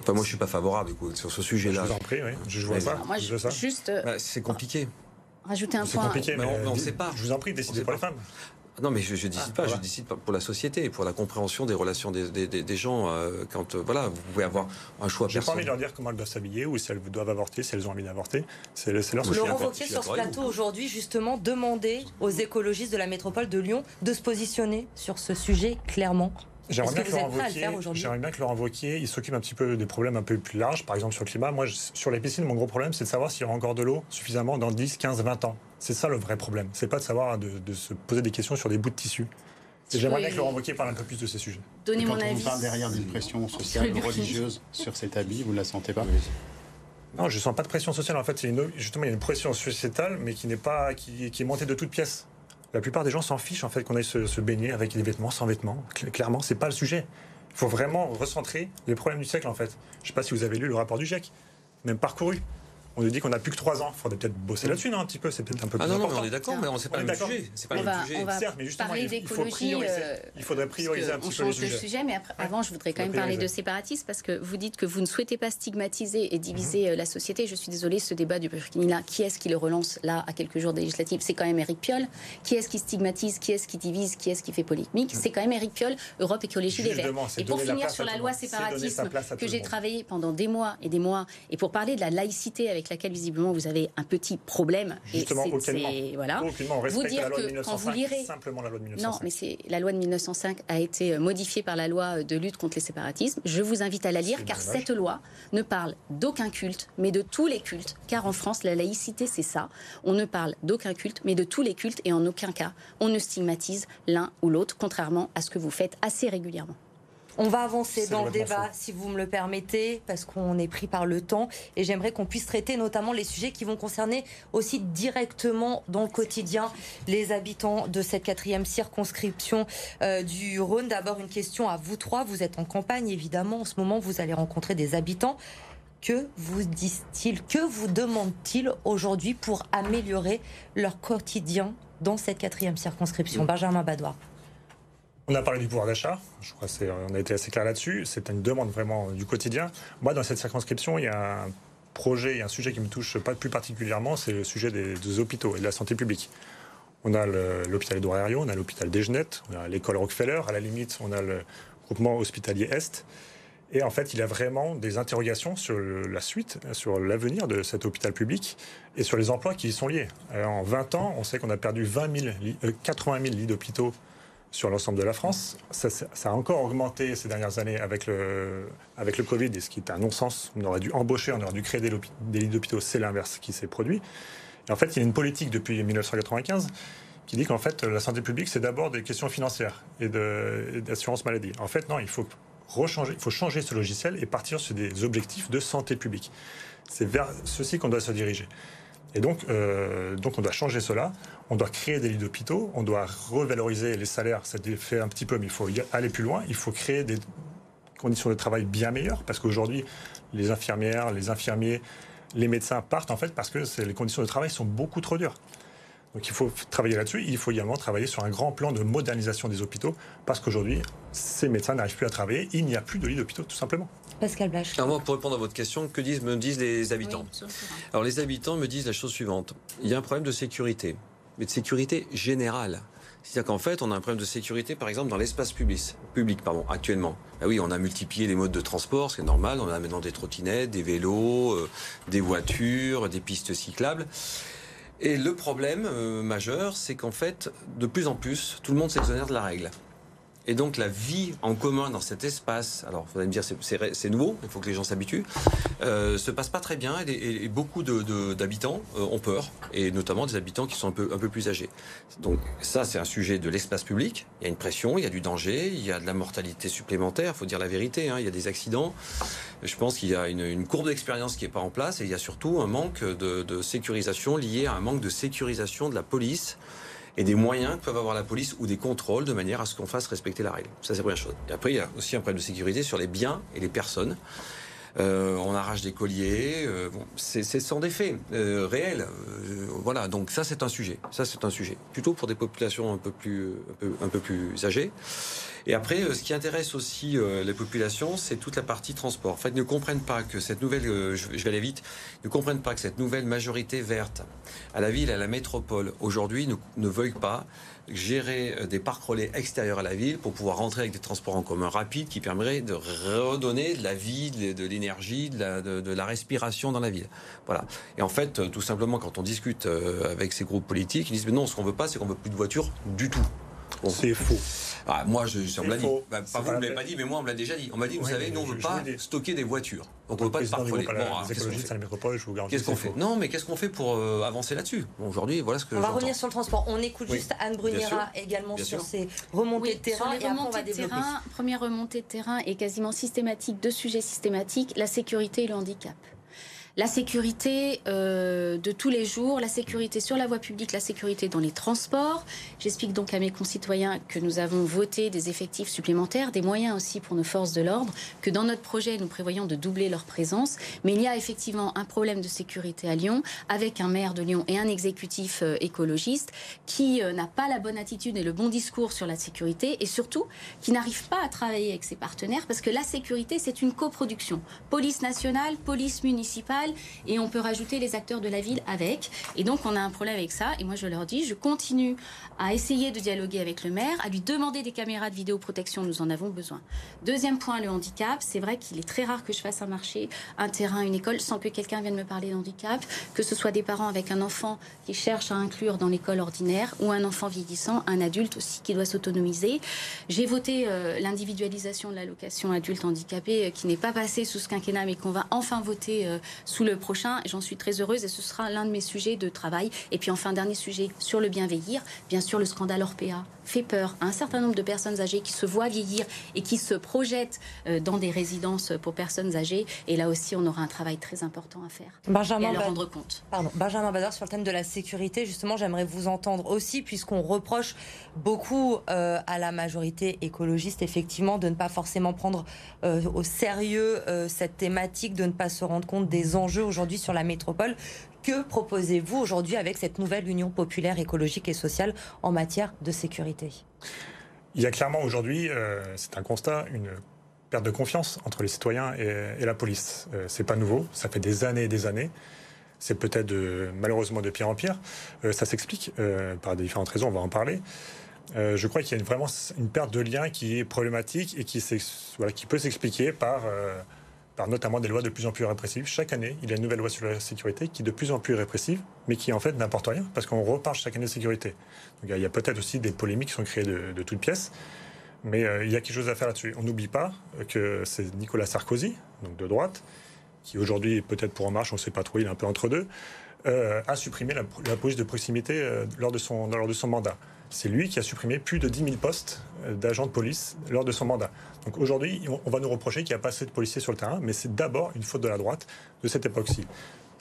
Enfin, moi, je suis pas favorable sur ce sujet-là. Je vous en prie, oui. Je vois pas. Moi, je, juste. Euh, bah, c'est compliqué. Rajouter un point. C'est compliqué, mais, on ne sait pas. Je vous en prie, décidez pour les femmes. Non, mais je, ne décide ah, pas, je décide pour la société, pour la compréhension des relations des, des, gens. Euh, quand euh, voilà, vous pouvez avoir un choix J'ai pas envie de leur dire comment elles doivent s'habiller ou si elles doivent avorter, si elles ont envie d'avorter. C'est leur. Laurent Wauquiez, sur ce plateau aujourd'hui, justement, demander aux écologistes de la métropole de Lyon de se positionner sur ce sujet clairement. J'aimerais bien, bien, que Laurent Wauquiez il s'occupe un petit peu des problèmes un peu plus larges, par exemple sur le climat. Moi, sur les piscines, mon gros problème, c'est de savoir s'il y aura encore de l'eau suffisamment dans 10, 15, 20 ans. C'est ça le vrai problème. C'est pas de savoir de, se poser des questions sur des bouts de tissu. J'aimerais bien que Laurent Wauquiez parle un peu plus de ces sujets. Donnez mon avis. on parle derrière d'une pression sociale ou [laughs] religieuse sur cet habit, vous ne la sentez pas? Non, je ne sens pas de pression sociale. En fait, une, justement, il y a une pression sociétale, mais qui n'est pas, qui, qui est montée de toutes pièces. La plupart des gens s'en fichent en fait qu'on aille se, baigner avec des vêtements, sans vêtements. Clairement, c'est pas le sujet. Il faut vraiment recentrer les problèmes du siècle en fait. Je sais pas si vous avez lu le rapport du GIEC, même parcouru on nous dit qu'on n'a plus que 3 ans. Il faudrait peut-être bosser mm. là-dessus, non, un petit peu. C'est peut-être un peu ah plus non, important. Non, on est d'accord, mais on ne sait pas le sujet. C'est pas le même sujet. Certes, mais justement, il, faut prioriser. Euh, il faudrait prioriser un petit peu le sujet. sujet. Mais avant, je voudrais quand même parler de séparatisme parce que vous dites que vous ne souhaitez pas stigmatiser et diviser mm-hmm. euh, la société. Je suis désolée, ce débat du Burkini là, qui est-ce qui le relance là à quelques jours des législatives? C'est quand même Éric Piolle. Qui est-ce qui stigmatise? Qui est-ce qui divise? Qui est-ce qui fait polémique? C'est quand même Éric Piolle, Europe Écologie Les Verts. Et pour finir sur la loi séparatisme que j'ai travaillé pendant des mois et des mois, et pour parler de la laïcité avec laquelle visiblement vous avez un petit problème. Justement, et c'est, voilà. Aucunement. vous dire la loi que de 1905, quand vous lirez, simplement la loi de 1905. Non, mais c'est la loi de 1905 a été euh, modifiée par la loi de lutte contre les séparatismes. Je vous invite à la lire car cette loi ne parle d'aucun culte, mais de tous les cultes. Car en France, la laïcité, c'est ça. On ne parle d'aucun culte, mais de tous les cultes et en aucun cas on ne stigmatise l'un ou l'autre, contrairement à ce que vous faites assez régulièrement. On va avancer dans le débat, si vous me le permettez, parce qu'on est pris par le temps. Et j'aimerais qu'on puisse traiter notamment les sujets qui vont concerner aussi directement dans le quotidien les habitants de cette quatrième circonscription euh, du Rhône. D'abord, une question à vous trois. Vous êtes en campagne, évidemment. En ce moment, vous allez rencontrer des habitants. Que vous disent-ils, que vous demandent-ils aujourd'hui pour améliorer leur quotidien dans cette quatrième circonscription? Benjamin Badois. On a parlé du pouvoir d'achat, je crois qu'on a été assez clair là-dessus. C'est une demande vraiment du quotidien. Moi, dans cette circonscription, il y a un projet, il y a un sujet qui me touche pas plus particulièrement, c'est le sujet des, hôpitaux et de la santé publique. On a l'hôpital Édouard Herriot, on a l'hôpital Desgenettes, on a l'école Rockefeller, à la limite, on a le groupement hospitalier Est. Et en fait, il y a vraiment des interrogations sur la suite, sur l'avenir de cet hôpital public et sur les emplois qui y sont liés. en 20 ans, on sait qu'on a perdu 20 000, 80 000 lits d'hôpitaux sur l'ensemble de la France. Ça, a encore augmenté ces dernières années avec le, avec le Covid, et ce qui est un non-sens. On aurait dû embaucher, on aurait dû créer des, lits d'hôpitaux. C'est l'inverse qui s'est produit. Et en fait, il y a une politique depuis 1995 qui dit qu'en fait, la santé publique, c'est d'abord des questions financières et d'assurance maladie. En fait, non, il faut il faut changer ce logiciel et partir sur des objectifs de santé publique. C'est vers ceci qu'on doit se diriger. Et donc, euh, donc on doit changer cela. On doit créer des lits d'hôpitaux. On doit revaloriser les salaires. Ça fait un petit peu, mais il faut aller plus loin. Il faut créer des conditions de travail bien meilleures parce qu'aujourd'hui, les infirmières, les infirmiers, les médecins partent en fait parce que les conditions de travail sont beaucoup trop dures. Donc il faut travailler là-dessus. Il faut également travailler sur un grand plan de modernisation des hôpitaux parce qu'aujourd'hui, ces médecins n'arrivent plus à travailler. Il n'y a plus de lits d'hôpitaux, tout simplement. Pascal Blach. Alors moi, pour répondre à votre question, que disent, me disent les habitants? Alors les habitants me disent la chose suivante. Il y a un problème de sécurité, mais de sécurité générale. C'est-à-dire qu'en fait, on a un problème de sécurité, par exemple, dans l'espace public, public pardon, actuellement. Ah oui, on a multiplié les modes de transport, c'est normal. On a maintenant des trottinettes, des vélos, euh, des voitures, des pistes cyclables. Et le problème euh, majeur, c'est qu'en fait, de plus en plus, tout le monde s'exonère de la règle. Et donc la vie en commun dans cet espace, alors vous allez me dire c'est nouveau, il faut que les gens s'habituent, euh, se passe pas très bien et, beaucoup d'habitants de, euh, ont peur, et notamment des habitants qui sont un peu, un peu plus âgés. Donc ça c'est un sujet de l'espace public, il y a une pression, il y a du danger, il y a de la mortalité supplémentaire, il faut dire la vérité, hein, il y a des accidents. Je pense qu'il y a une, une courbe d'expérience qui n'est pas en place et il y a surtout un manque de, de sécurisation lié à un manque de sécurisation de la police et des moyens que peuvent avoir la police ou des contrôles de manière à ce qu'on fasse respecter la règle. Ça, c'est la première chose. Et après, il y a aussi un problème de sécurité sur les biens et les personnes. Euh, on arrache des colliers. Euh, bon, c'est sans défait euh, réel. voilà, donc ça c'est un sujet. Ça c'est un sujet. Plutôt pour des populations un peu plus, peu, un peu plus âgées. Et après, euh, ce qui intéresse aussi euh, les populations, c'est toute la partie transport. En fait, ils ne comprennent pas que cette nouvelle, euh, je vais aller vite, ne comprennent pas que cette nouvelle majorité verte à la ville, à la métropole, aujourd'hui, ne, veuille pas gérer des parcs relais extérieurs à la ville pour pouvoir rentrer avec des transports en commun rapides qui permettraient de redonner de la vie, de, l'énergie, de la, respiration dans la ville. Voilà. Et en fait, tout simplement, quand on discute avec ces groupes politiques, ils disent mais non, ce qu'on veut pas, c'est qu'on veut plus de voitures du tout. C'est faux. Ah, moi, je, on me l'a dit. Bah, pas vous, ne l'avez pas dit, mais moi, on me l'a déjà dit. On m'a dit, vous savez, nous, on ne veut pas stocker des voitures. Donc, on ne veut pas de parcoler. Qu'est-ce qu'on fait? Non, mais qu'est-ce qu'on fait pour euh, avancer là-dessus? Aujourd'hui, voilà ce que On va revenir sur le transport. On écoute juste Anne Brunera également sur ces remontées de terrain. et après, on va développer. Terrain, première remontée de terrain est quasiment systématique, deux sujets systématiques, la sécurité et le handicap la sécurité euh, de tous les jours, la sécurité sur la voie publique, la sécurité dans les transports. J'explique donc à mes concitoyens que nous avons voté des effectifs supplémentaires, des moyens aussi pour nos forces de l'ordre, que dans notre projet, nous prévoyons de doubler leur présence. Mais il y a effectivement un problème de sécurité à Lyon, avec un maire de Lyon et un exécutif euh, écologiste qui euh, n'a pas la bonne attitude et le bon discours sur la sécurité, et surtout qui n'arrive pas à travailler avec ses partenaires, parce que la sécurité, c'est une coproduction. Police nationale, police municipale, et on peut rajouter les acteurs de la ville avec. Et donc on a un problème avec ça. Et moi je leur dis, je continue à essayer de dialoguer avec le maire, à lui demander des caméras de vidéoprotection, nous en avons besoin. Deuxième point, le handicap. C'est vrai qu'il est très rare que je fasse un marché, un terrain, une école sans que quelqu'un vienne me parler d'handicap, que ce soit des parents avec un enfant qui cherche à inclure dans l'école ordinaire ou un enfant vieillissant, un adulte aussi qui doit s'autonomiser. J'ai voté euh, l'individualisation de l'allocation adulte handicapé euh, qui n'est pas passé sous ce quinquennat mais qu'on va enfin voter euh, sous le prochain. J'en suis très heureuse et ce sera l'un de mes sujets de travail. Et puis enfin, dernier sujet sur le bien vieillir. Bien sûr, le scandale Orpea fait peur à un certain nombre de personnes âgées qui se voient vieillir et qui se projettent euh, dans des résidences pour personnes âgées. Et là aussi, on aura un travail très important à faire Benjamin et à leur rendre compte. Pardon, Benjamin Bazar, sur le thème de la sécurité, justement, j'aimerais vous entendre aussi, puisqu'on reproche beaucoup euh, à la majorité écologiste, effectivement, de ne pas forcément prendre euh, au sérieux cette thématique, de ne pas se rendre compte des enjeux aujourd'hui sur la métropole. Que proposez-vous aujourd'hui avec cette nouvelle Union populaire écologique et sociale en matière de sécurité? Il y a clairement aujourd'hui, euh, c'est un constat, une perte de confiance entre les citoyens et, la police. Euh, c'est pas nouveau, ça fait des années et des années. C'est peut-être malheureusement de pire en pire. Euh, ça s'explique par différentes raisons, on va en parler. je crois qu'il y a vraiment une perte de lien qui est problématique et qui, voilà, qui peut s'expliquer par notamment des lois de plus en plus répressives. Chaque année, il y a une nouvelle loi sur la sécurité qui est de plus en plus répressive, mais qui en fait n'importe rien, parce qu'on reparle chaque année de sécurité. Il y a peut-être aussi des polémiques qui sont créées de, toutes pièces, mais euh, il y a quelque chose à faire là-dessus. On n'oublie pas que c'est Nicolas Sarkozy, donc de droite, qui aujourd'hui, peut-être pour En Marche, on ne sait pas trop, il est un peu entre deux, euh, a supprimé la, police de proximité euh, lors de son mandat. C'est lui qui a supprimé plus de 10 000 postes d'agents de police lors de son mandat. Donc aujourd'hui, on va nous reprocher qu'il n'y a pas assez de policiers sur le terrain, mais c'est d'abord une faute de la droite de cette époque-ci.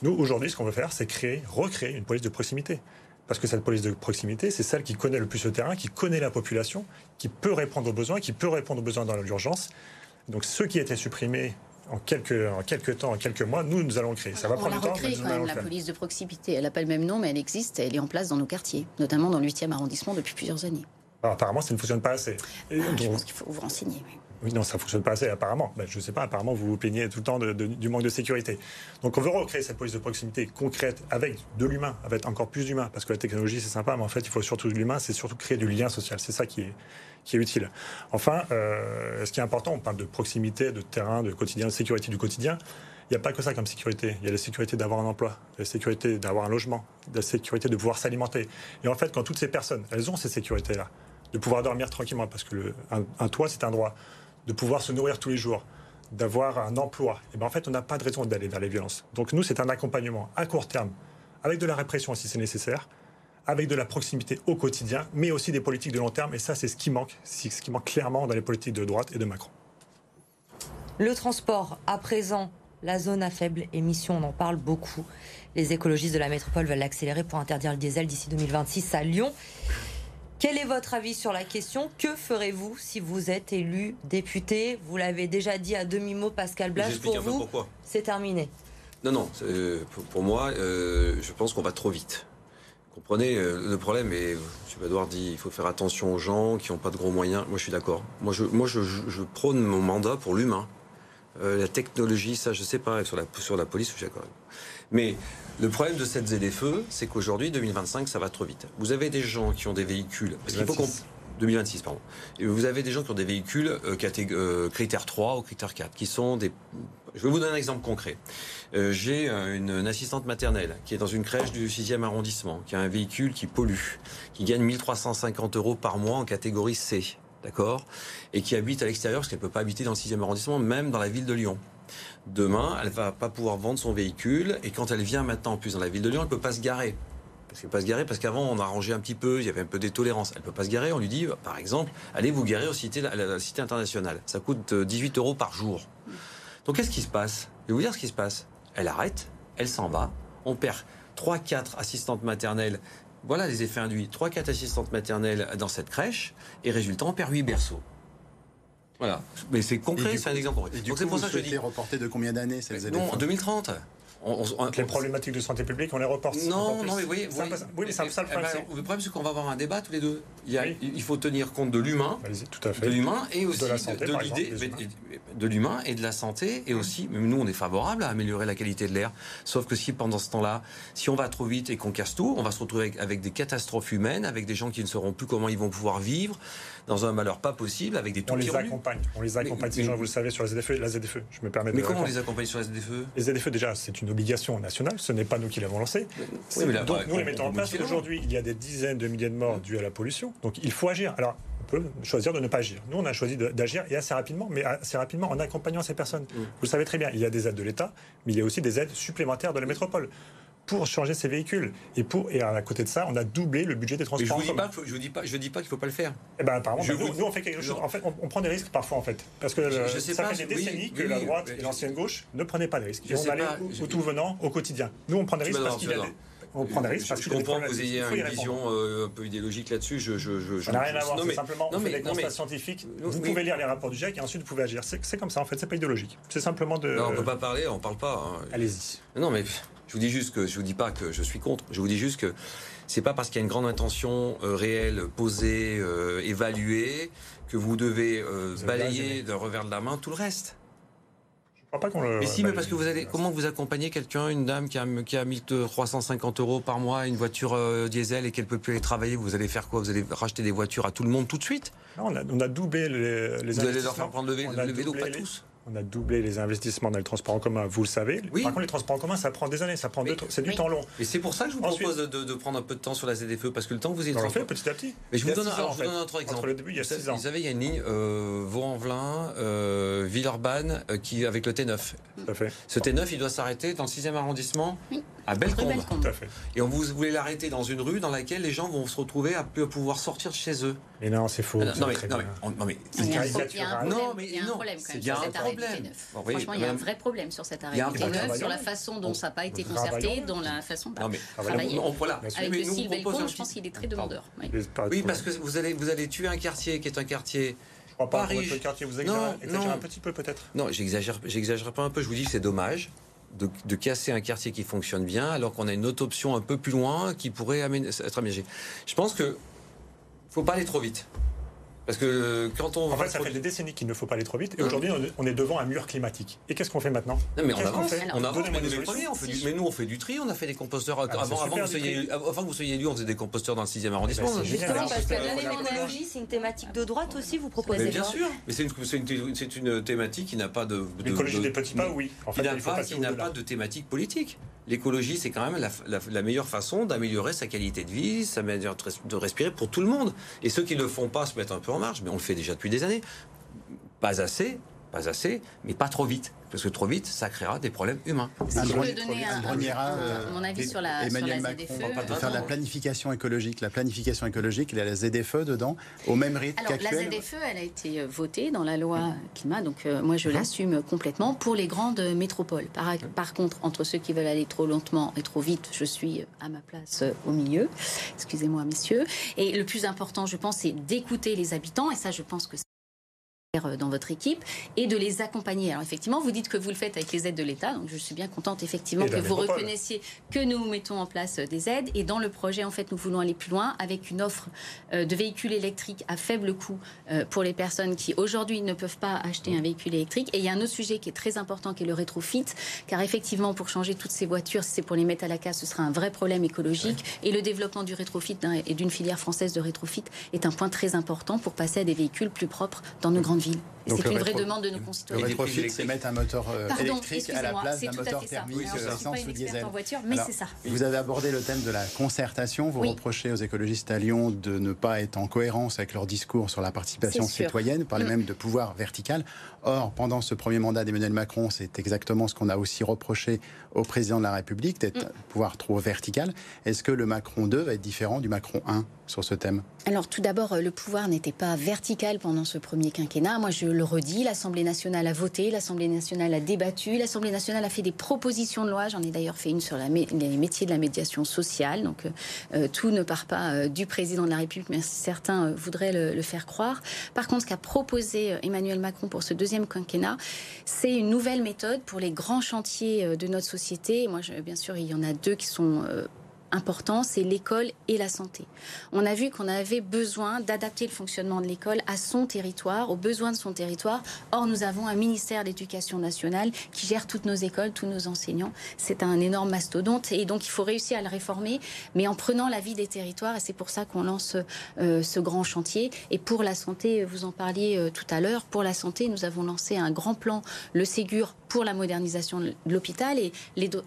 Nous, aujourd'hui, ce qu'on veut faire, c'est créer, recréer une police de proximité. Parce que cette police de proximité, c'est celle qui connaît le plus le terrain, qui connaît la population, qui peut répondre aux besoins, qui peut répondre aux besoins dans l'urgence. Donc ceux qui étaient supprimés en quelques, en quelques temps, en quelques mois, nous, nous allons le créer. Ça va On prendre du temps, mais recréé nous quand même, la police de proximité. Elle n'a pas le même nom, mais elle existe. Elle est en place dans nos quartiers, notamment dans le 8e arrondissement depuis plusieurs années. Alors, apparemment, ça ne fonctionne pas assez. Ah, je donc- pense qu'il faut vous renseigner. oui. Oui, non, ça ne fonctionne pas assez, apparemment. Ben, je ne sais pas, apparemment, vous vous plaignez tout le temps de- de- du manque de sécurité. Donc, on veut recréer cette police de proximité concrète avec de l'humain, avec encore plus d'humain, parce que la technologie, c'est sympa, mais en fait, il faut surtout de l'humain, c'est surtout créer du lien social. C'est ça qui est, qui est utile. Enfin, euh, ce qui est important, on parle de proximité, de terrain, de quotidien, de sécurité du quotidien. Il n'y a pas que ça comme sécurité. Il y a la sécurité d'avoir un emploi, la sécurité d'avoir un logement, la sécurité de pouvoir s'alimenter. Et en fait, quand toutes ces personnes, elles ont ces sécurités-là, de pouvoir dormir tranquillement, parce que un, toit, c'est un droit, de pouvoir se nourrir tous les jours, d'avoir un emploi, et ben en fait, on n'a pas de raison d'aller vers les violences. Donc nous, c'est un accompagnement à court terme, avec de la répression si c'est nécessaire, avec de la proximité au quotidien, mais aussi des politiques de long terme. Et ça, c'est ce qui manque, c'est ce qui manque clairement dans les politiques de droite et de Macron. Le transport, à présent, la zone à faible émission, on en parle beaucoup. Les écologistes de la métropole veulent l'accélérer pour interdire le diesel d'ici 2026 à Lyon. Quel est votre avis sur la question? Que ferez-vous si vous êtes élu député? Vous l'avez déjà dit à demi-mot, Pascal Blache. Pour vous, pourquoi. c'est terminé. Non, non, euh, pour, pour moi, euh, je pense qu'on va trop vite. Comprenez, euh, le problème, et M. Badoir dit il faut faire attention aux gens qui n'ont pas de gros moyens. Moi, je suis d'accord. Moi, je, prône mon mandat pour l'humain. Euh, la technologie, ça, je sais pas. Sur la, police, je suis d'accord. Mais le problème de cette ZFE, c'est qu'aujourd'hui, 2025, ça va trop vite. Vous avez des gens qui ont des véhicules. 2026. 2026, pardon. Et vous avez des gens qui ont des véhicules euh, euh, critère 3 ou critère 4, qui sont des... Je vais vous donner un exemple concret. Euh, J'ai euh, une, assistante maternelle qui est dans une crèche du 6e arrondissement, qui a un véhicule qui pollue, qui gagne 1350 euros par mois en catégorie C, d'accord? Et qui habite à l'extérieur, parce qu'elle ne peut pas habiter dans le 6e arrondissement, même dans la ville de Lyon. Demain, elle va pas pouvoir vendre son véhicule, et quand elle vient maintenant en plus dans la ville de Lyon, elle peut pas se garer. Parce qu'elle peut pas se garer, parce qu'avant on a arrangé un petit peu, il y avait un peu des tolérances. Elle peut pas se garer, on lui dit, par exemple, allez vous garer au cité, à la cité internationale. Ça coûte euh, 18 euros par jour. Donc qu'est-ce qui se passe? Je vais vous dire ce qui se passe. Elle arrête, elle s'en va, on perd 3-4 assistantes maternelles. Voilà les effets induits. 3-4 assistantes maternelles dans cette crèche, et résultat, on perd 8 berceaux. Voilà. Mais c'est Et concret, c'est un exemple concret. Et du Donc coup, c'est pour vous ça que je dis. reporter de combien d'années Non, en 2030. On- on- on- Les problématiques de santé publique, on les reporte. non, non, mais vous voyez, ça. Oui, mais ça le eh ben, problème. le problème, c'est qu'on va avoir un débat tous les deux. Il, y a- Oui. il faut tenir compte de l'humain, Allez-y, tout à fait. de l'humain et aussi la santé, de l'idée, de l'humain et de la santé et aussi, même nous, on est favorable à améliorer la qualité de l'air. Sauf que si pendant ce temps-là, si on va trop vite et qu'on casse tout, on va se retrouver avec, avec des catastrophes humaines, avec des gens qui ne sauront plus comment ils vont pouvoir vivre dans un malheur pas possible, avec des On les accompagne. On les accompagne, ces mais- gens, vous le savez, sur la ZFE. La ZFE, je me permets de Mais comment on les accompagne sur la ZFE Les ZFE, déjà, c'est une obligation nationale. Ce n'est pas nous qui l'avons lancé. C'est- mais là, donc, bah, nous les on- mettons on en place. la. Aujourd'hui, il y a des dizaines de milliers de morts dues à la pollution. Donc, il faut agir. Alors, on peut choisir de ne pas agir. Nous, on a choisi d'agir et assez rapidement, mais assez rapidement en accompagnant ces personnes. Vous le savez très bien, il y a des aides de l'État, mais il y a aussi des aides supplémentaires de la métropole pour changer ces véhicules. Et, pour, et à côté de ça, on a doublé le budget des Mais je transports. vous dis pas, qu'il faut- je vous dis pas, je dis pas qu'il faut pas le faire. Eh ben, apparemment, Je bah, nous, on fait quelque chose. En fait, on, on prend des risques parfois, en fait. Parce que Je- je sais ça pas, fait des oui, décennies que oui, la droite et je- l'ancienne gauche ne prenaient pas de risques. Je Et on allait au, je- au tout venant, au quotidien. Nous, on prend des risques Je- parce qu'il y a je- des... On prend des risques parce je, a des comprends que vous ayez une vision euh, un peu idéologique là-dessus. Je, je, je, Ça n'a rien à voir, c'est simplement, non, on fait mais- des non, mais- constats scientifiques. Vous pouvez lire les rapports du GIEC et ensuite vous pouvez agir. C'est c'est comme ça, en fait, c'est pas idéologique. C'est simplement de... Non, on peut pas parler, on parle pas. hein. Allez-y. Non, mais je vous dis juste que je vous dis pas que je suis contre. Je vous dis juste que c'est pas parce qu'il y a une grande intention euh, réelle, posée, euh, évaluée, que vous devez euh, balayer d'un revers de la main tout le reste. Je crois pas qu'on le... Mais si, mais parce que vous allez, comment vous accompagnez quelqu'un, une dame qui a, qui a 1350 euros par mois, une voiture diesel et qu'elle peut plus aller travailler, vous allez faire quoi? Vous allez racheter des voitures à tout le monde tout de suite? Non, on, a, on a doublé les, les Vous allez leur faire prendre le vélo, le pas les- tous. On a doublé les investissements dans les transports en commun, vous le savez. Oui. Par contre, les transports en commun, ça prend des années, ça prend c'est du oui. temps long. Et c'est pour ça que je vous Ensuite- propose de, prendre un peu de temps sur la ZFE, parce que le temps que vous ayez On le fait transport- petit à petit. Mais je y vous donne, alors, je vous un autre exemple. Entre le début, il y a vous, savez, 6 ans. vous savez, il y a une ligne euh, Vaux-en-Velin, euh, Villeurbanne, euh, qui, avec le T9. Tout à fait. Ce T9, il doit s'arrêter dans le 6e arrondissement, Oui. à Bellecombe. Tout à fait. Et on vous voulez l'arrêter dans une rue dans laquelle les gens vont se retrouver à plus pouvoir sortir de chez eux. Mais non, c'est faux. non, c'est non, mais, non, mais, on- non, mais Il y a un, caricatural. il y a un Non, problème, mais il y a un non, problème quand même il y a sur un cet arrêt du problème. T9. Bon, oui, Franchement, il y a un vrai problème sur cet Il arrêt y a un du problème. T9, sur la façon dont ça n'a pas été concerté, dont la façon Non, mais de travailler. on- on- voilà. Avec Mais le un je pense qu'il est très Pardon. demandeur. Oui. Parce que vous allez, vous allez tuer un quartier qui est un quartier crois pas. Paris. Votre quartier, vous Non, exagérez, non. un petit peu peut-être. Non, j'exagère, j'exagère pas un peu. Je vous dis que c'est dommage de, de casser un quartier qui fonctionne bien, alors qu'on a une autre option un peu plus loin qui pourrait être aménagée. Je pense que faut pas aller trop vite. Parce que quand on En fait, ça fait des décennies qu'il ne faut pas aller trop vite. Et aujourd'hui, on est- devant un mur climatique. Et qu'est-ce qu'on fait maintenant? Non mais on avance, fait? On avance, mais nous des les premiers, on fait du, mais nous on fait du tri, on a fait des composteurs Ah, c'est avant, que vous soyez, avant que vous soyez élu, on faisait des composteurs dans le 6e arrondissement. Eh ben, c'est génial. Justement, parce que c'est- l'énergie, c'est une thématique de droite aussi, vous proposez Mais bien sûr, mais c'est une, c'est une, thématique qui n'a pas de, de- L'écologie de- des petits pas, oui. En qui fait, n'a il n'a pas de thématique politique. L'écologie, c'est quand même la, la- la meilleure façon d'améliorer sa qualité de vie, sa manière de respirer pour tout le monde. Et ceux qui ne le font pas se mettent un peu en marge, mais on le fait déjà depuis des années. Pas assez, pas assez, mais pas trop vite. Parce que trop vite, ça créera des problèmes humains. Si je peux donner un, André un- Mira, un- euh, mon avis et- sur la, sur Emmanuel Macron, va faire la planification écologique. La planification écologique, il y a la ZFE dedans, au même rythme Alors, la. ZFE, elle a été euh, votée dans la loi climat, donc euh, moi je l'assume complètement pour les grandes métropoles. Par, par contre, entre ceux qui veulent aller trop lentement et trop vite, je suis à ma place euh, au milieu. Excusez-moi, messieurs. Et le plus important, je pense, c'est d'écouter les habitants, et ça, je pense que c'est dans votre équipe et de les accompagner. Alors effectivement, vous dites que vous le faites avec les aides de l'État, donc je suis bien contente effectivement que vous reconnaissiez que nous mettons en place euh, des aides. Et dans le projet en fait nous voulons aller plus loin avec une offre euh, de véhicules électriques à faible coût euh, pour les personnes qui aujourd'hui ne peuvent pas acheter un véhicule électrique. Et il y a un autre sujet qui est très important qui est le rétrofit car effectivement pour changer toutes ces voitures si c'est pour les mettre à la casse ce sera un vrai problème écologique. Et le développement du rétrofit et d'une filière française de rétrofit est un point très important pour passer à des véhicules plus propres dans nos grandes Donc C'est le une vraie demande de nos Le concitoyens. prises rétrofit, c'est mettre un moteur euh, Pardon, électrique à la place d'un moteur thermique euh, essence ou une experte diesel. en voiture, mais Alors, c'est ça. Vous avez abordé le thème de la concertation. Vous Oui. reprochez aux écologistes à Lyon de ne pas être en cohérence avec leur discours sur la participation citoyenne, parler Mm. même de pouvoir vertical. Or, pendant ce premier mandat d'Emmanuel Macron, c'est exactement ce qu'on a aussi reproché au président de la République, d'être Mm. pouvoir trop vertical. Est-ce que le Macron 2 va être différent du Macron 1 sur ce thème? Alors tout d'abord, euh, le pouvoir n'était pas vertical pendant ce premier quinquennat. Moi, je le redis, l'Assemblée nationale a voté, l'Assemblée nationale a débattu, l'Assemblée nationale a fait des propositions de loi. J'en ai d'ailleurs fait une sur les métiers de la médiation sociale. Donc euh, euh, tout ne part pas euh, du président de la République, mais certains voudraient le, faire croire. Par contre, ce qu'a proposé Emmanuel Macron pour ce deuxième quinquennat, c'est une nouvelle méthode pour les grands chantiers de notre société. Moi, bien sûr, il y en a deux qui sont importants, c'est l'école et la santé. On a vu qu'on avait besoin d'adapter le fonctionnement de l'école à son territoire, aux besoins de son territoire. Or, nous avons un ministère d'éducation nationale qui gère toutes nos écoles, tous nos enseignants. C'est un énorme mastodonte et donc il faut réussir à le réformer, mais en prenant la vie des territoires. Et c'est pour ça qu'on lance euh, ce grand chantier. Et pour la santé, vous en parliez euh, tout à l'heure, pour la santé, nous avons lancé un grand plan, le Ségur, pour la modernisation de l'hôpital. Et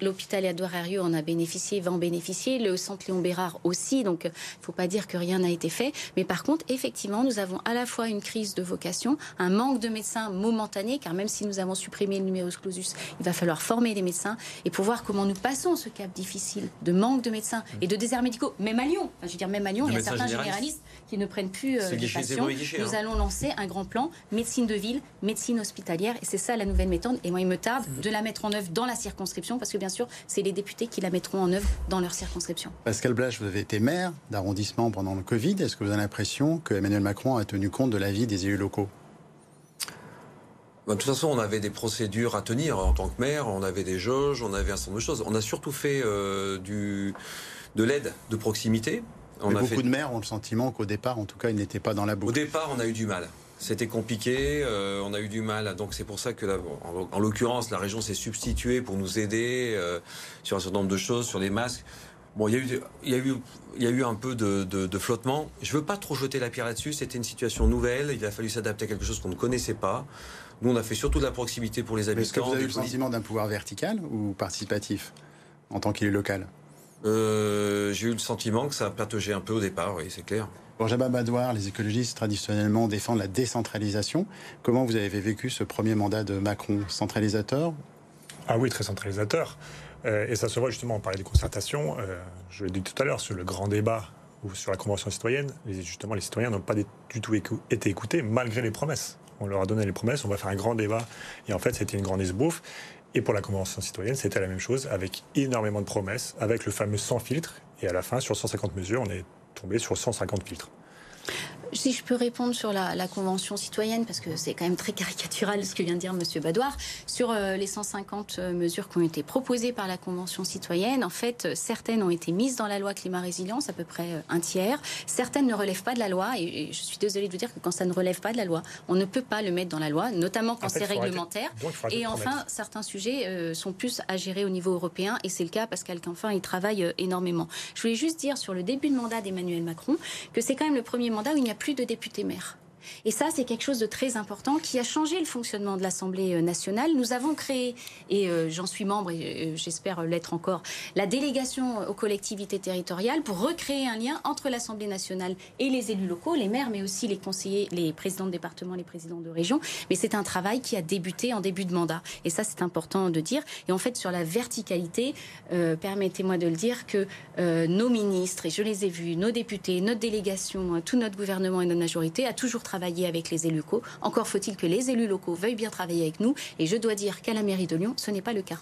l'hôpital Édouard Herriot en a bénéficié, va en bénéficier. Le centre Léon Bérard aussi. Donc, il ne faut pas dire que rien n'a été fait. Mais par contre, effectivement, nous avons à la fois une crise de vocation, un manque de médecins momentané, car même si nous avons supprimé le numerus clausus, il va falloir former les médecins et pour voir comment nous passons ce cap difficile de manque de médecins et de déserts médicaux, même à Lyon. Enfin, je veux dire, même à Lyon, il y a certains généralistes. généralistes qui ne prennent plus euh, guichet, patients. les guichets, Nous hein. allons lancer un grand plan médecine de ville, médecine hospitalière, et c'est ça la nouvelle méthode. Et moi, il me tarde de la mettre en œuvre dans la circonscription, parce que bien sûr, c'est les députés qui la mettront en œuvre dans leur circonscription. Pascal Blache, vous avez été maire d'arrondissement pendant le Covid. Est-ce que vous avez l'impression que Emmanuel Macron a tenu compte de l'avis des élus locaux? Bah, De toute façon, on avait des procédures à tenir en tant que maire, on avait des jauges, on avait un certain nombre de choses. On a surtout fait euh, du, de l'aide de proximité. On Mais a Beaucoup fait... de maires ont le sentiment qu'au départ, en tout cas, ils n'étaient pas dans la Au boucle. départ, on a eu du mal. C'était compliqué, euh, on a eu du mal. Donc c'est pour ça que, en l'occurrence, la région s'est substituée pour nous aider euh, sur un certain nombre de choses, sur les masques. Bon, il y a eu, il y a eu, il y a eu un peu de, de, de flottement. Je veux pas trop jeter la pierre là-dessus. C'était une situation nouvelle. Il a fallu s'adapter à quelque chose qu'on ne connaissait pas. Nous, on a fait surtout de la proximité pour les Mais Est-ce que habitants. vous avez eu le sentiment d'un pouvoir vertical ou participatif en tant qu'élu local? Euh, J'ai eu le sentiment que ça pataugeait un peu au départ, oui, c'est clair. Pour Jabba Badouar, les écologistes traditionnellement défendent la décentralisation. Comment vous avez vécu ce premier mandat de Macron? Centralisateur? Ah oui, très centralisateur. Euh, et ça se voit justement, on parlait des concertations. euh, je l'ai dit tout à l'heure, sur le grand débat ou sur la Convention citoyenne, justement, les citoyens n'ont pas du tout été écoutés malgré les promesses. On leur a donné les promesses, on va faire un grand débat. Et en fait, c'était une grande esbouffe. Et pour la Convention citoyenne, c'était la même chose, avec énormément de promesses, avec le fameux 100 filtres. Et à la fin, sur 150 mesures, on est tombé sur 150 filtres. Si je peux répondre sur la, Convention citoyenne, parce que c'est quand même très caricatural ce que vient de dire M. Badoir, sur euh, les 150 euh, mesures qui ont été proposées par la Convention citoyenne, en fait, certaines ont été mises dans la loi climat-résilience, à peu près euh, un tiers. Certaines ne relèvent pas de la loi, et, je suis désolée de vous dire que quand ça ne relève pas de la loi, on ne peut pas le mettre dans la loi, notamment quand c'est réglementaire. et enfin, certains sujets sont plus à gérer au niveau européen, et c'est le cas, Pascal Canfin, il travaille énormément. Je voulais juste dire sur le début de mandat d'Emmanuel Macron que c'est quand même le premier mandat où il n'y a plus de députés maires. Et ça, c'est quelque chose de très important qui a changé le fonctionnement de l'Assemblée euh, nationale. Nous avons créé, et euh, j'en suis membre et euh, j'espère l'être encore, la délégation aux collectivités territoriales pour recréer un lien entre l'Assemblée nationale et les élus locaux, les maires, mais aussi les conseillers, les présidents de département, les présidents de région. Mais c'est un travail qui a débuté en début de mandat. Et ça, c'est important de dire. Et en fait, sur la verticalité, permettez-moi de le dire, que nos ministres, et je les ai vus, nos députés, notre délégation, tout notre gouvernement et notre majorité a toujours travaillé travailler avec les élus locaux. Encore faut-il que les élus locaux veuillent bien travailler avec nous. Et je dois dire qu'à la mairie de Lyon, ce n'est pas le cas.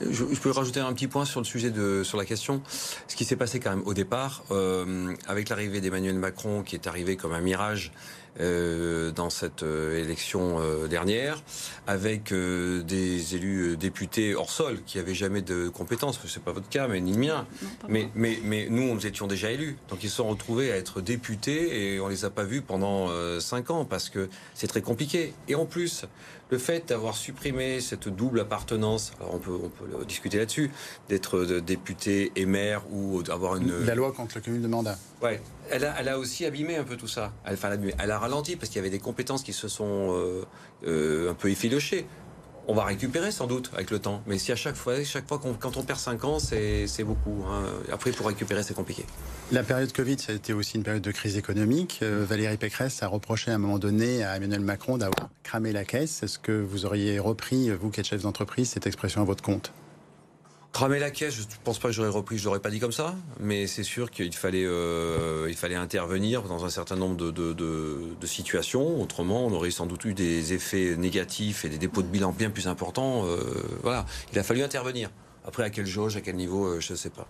Je, peux rajouter un petit point sur le sujet de sur la question. Ce qui s'est passé quand même au départ, euh, avec l'arrivée d'Emmanuel Macron, qui est arrivé comme un mirage euh, dans cette euh, élection euh, dernière, avec des élus députés hors sol qui n'avaient jamais de compétences. C'est pas votre cas, mais ni le mien. mais, mais, mais nous, nous étions déjà élus. Donc ils se sont retrouvés à être députés et on les a pas vus pendant cinq ans parce que c'est très compliqué. Et en plus, le fait d'avoir supprimé cette double appartenance, alors on peut, on peut discuter là-dessus, d'être député et maire ou d'avoir une... La loi contre le cumul de mandats. Ouais, elle a, elle a, aussi abîmé un peu tout ça. Elle, enfin, elle a ralenti parce qu'il y avait des compétences qui se sont euh, euh, un peu effilochées. On va récupérer sans doute avec le temps. Mais si à chaque fois, chaque fois quand on perd 5 ans, c'est, beaucoup. Hein. Après, pour récupérer, c'est compliqué. La période Covid, ça a été aussi une période de crise économique. Euh, Valérie Pécresse a reproché à un moment donné à Emmanuel Macron d'avoir cramé la caisse. Est-ce que vous auriez repris, vous qui êtes chef d'entreprise, cette expression à votre compte? Cramer la caisse, je ne pense pas que j'aurais repris, je l'aurais pas dit comme ça, mais c'est sûr qu'il fallait, euh, il fallait intervenir dans un certain nombre de, de, de, situations. Autrement, on aurait sans doute eu des effets négatifs et des dépôts de bilan bien plus importants. Euh, voilà, il a fallu intervenir. Après, à quelle jauge, à quel niveau, euh, je ne sais pas.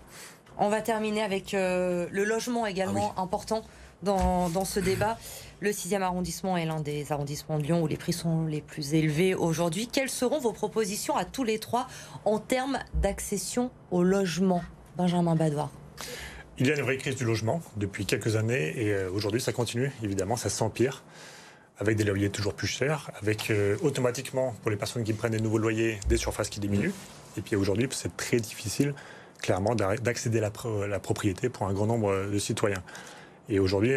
On va terminer avec le logement également ah important dans, ce débat. Le 6e arrondissement est l'un des arrondissements de Lyon où les prix sont les plus élevés aujourd'hui. Quelles seront vos propositions à tous les trois en termes d'accession au logement Benjamin Badoir. Il y a une vraie crise du logement depuis quelques années et euh, aujourd'hui ça continue, évidemment, ça s'empire avec des loyers toujours plus chers, avec euh, automatiquement, pour les personnes qui prennent des nouveaux loyers, des surfaces qui diminuent. Et puis aujourd'hui, c'est très difficile, clairement, d'accéder à la, propriété pour un grand nombre de citoyens. Et aujourd'hui,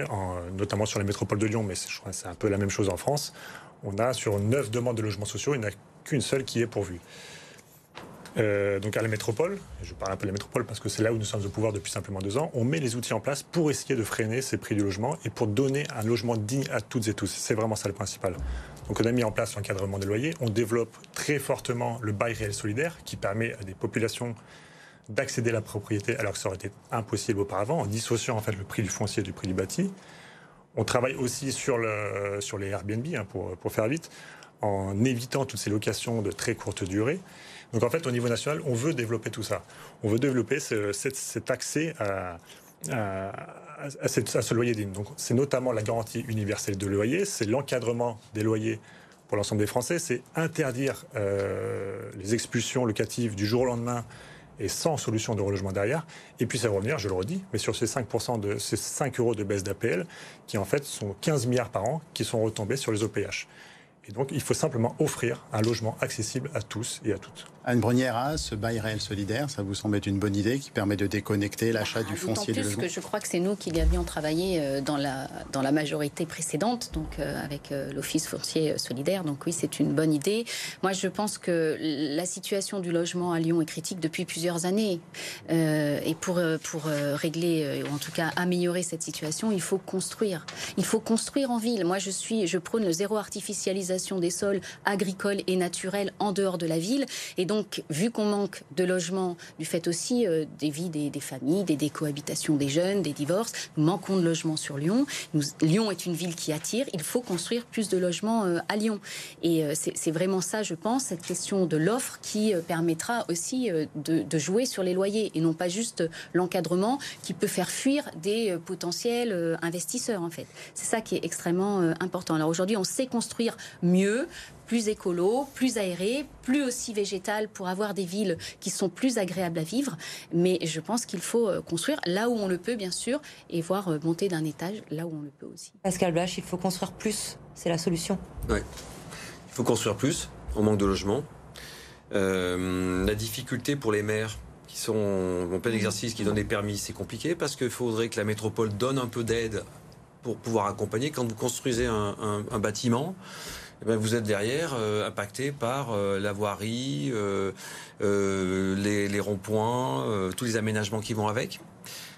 notamment sur la métropole de Lyon, mais c'est un peu la même chose en France, on a sur neuf demandes de logements sociaux, il n'y en a qu'une seule qui est pourvue. Euh, donc à la métropole, je parle un peu de la métropole parce que c'est là où nous sommes au pouvoir depuis simplement deux ans, on met les outils en place pour essayer de freiner ces prix du logement et pour donner un logement digne à toutes et tous. C'est vraiment ça le principal. Donc on a mis en place l'encadrement des loyers, on développe très fortement le bail réel solidaire qui permet à des populations d'accéder à la propriété alors que ça aurait été impossible auparavant, en dissociant en fait le prix du foncier du prix du bâti. On travaille aussi sur, le, sur les Airbnb, hein, pour, pour faire vite, en évitant toutes ces locations de très courte durée. Donc en fait, au niveau national, on veut développer tout ça. On veut développer cet, accès à, à, ce loyer digne. Donc c'est notamment la garantie universelle de loyer, c'est l'encadrement des loyers pour l'ensemble des Français, c'est interdire euh, les expulsions locatives du jour au lendemain et sans solution de relogement derrière. Et puis ça va revenir, je le redis, mais sur ces 5%, de, ces 5 euros de baisse d'APL, qui en fait sont 15 milliards par an, qui sont retombés sur les OPH. Et donc, il faut simplement offrir un logement accessible à tous et à toutes. Anne Brunière, ce bail réel solidaire, ça vous semble être une bonne idée qui permet de déconnecter l'achat du foncier de logement que je crois que c'est nous qui l'avions travaillé euh, dans la, dans la majorité précédente, donc euh, avec euh, l'Office foncier solidaire. Donc oui, c'est une bonne idée. Moi, je pense que la situation du logement à Lyon est critique depuis plusieurs années. et pour, pour régler, ou en tout cas améliorer cette situation, il faut construire. Il faut construire en ville. Moi, je, suis, je prône le zéro artificialisation des sols agricoles et naturels en dehors de la ville. Et donc, vu qu'on manque de logements, du fait aussi des vies des, familles, des décohabitations des jeunes, des divorces, nous manquons de logements sur Lyon. Lyon est une ville qui attire. Il faut construire plus de logements à Lyon. Et c'est vraiment ça, je pense, cette question de l'offre qui permettra aussi de, de jouer sur les loyers et non pas juste l'encadrement qui peut faire fuir des potentiels investisseurs, en fait. C'est ça qui est extrêmement important. Alors aujourd'hui, on sait construire mieux, plus écolo, plus aéré, plus aussi végétal pour avoir des villes qui sont plus agréables à vivre. Mais je pense qu'il faut euh, construire là où on le peut, bien sûr, et voir euh, monter d'un étage là où on le peut aussi. Pascal Blach, il faut construire plus, c'est la solution. Oui, il faut construire plus, on manque de logements. Euh, la difficulté pour les maires qui sont en plein exercice, qui donnent des permis, c'est compliqué parce qu'il faudrait que la métropole donne un peu d'aide pour pouvoir accompagner. Quand vous construisez un, bâtiment, eh ben, vous êtes derrière euh, impacté par euh, la voirie, euh, les, ronds-points, tous les aménagements qui vont avec.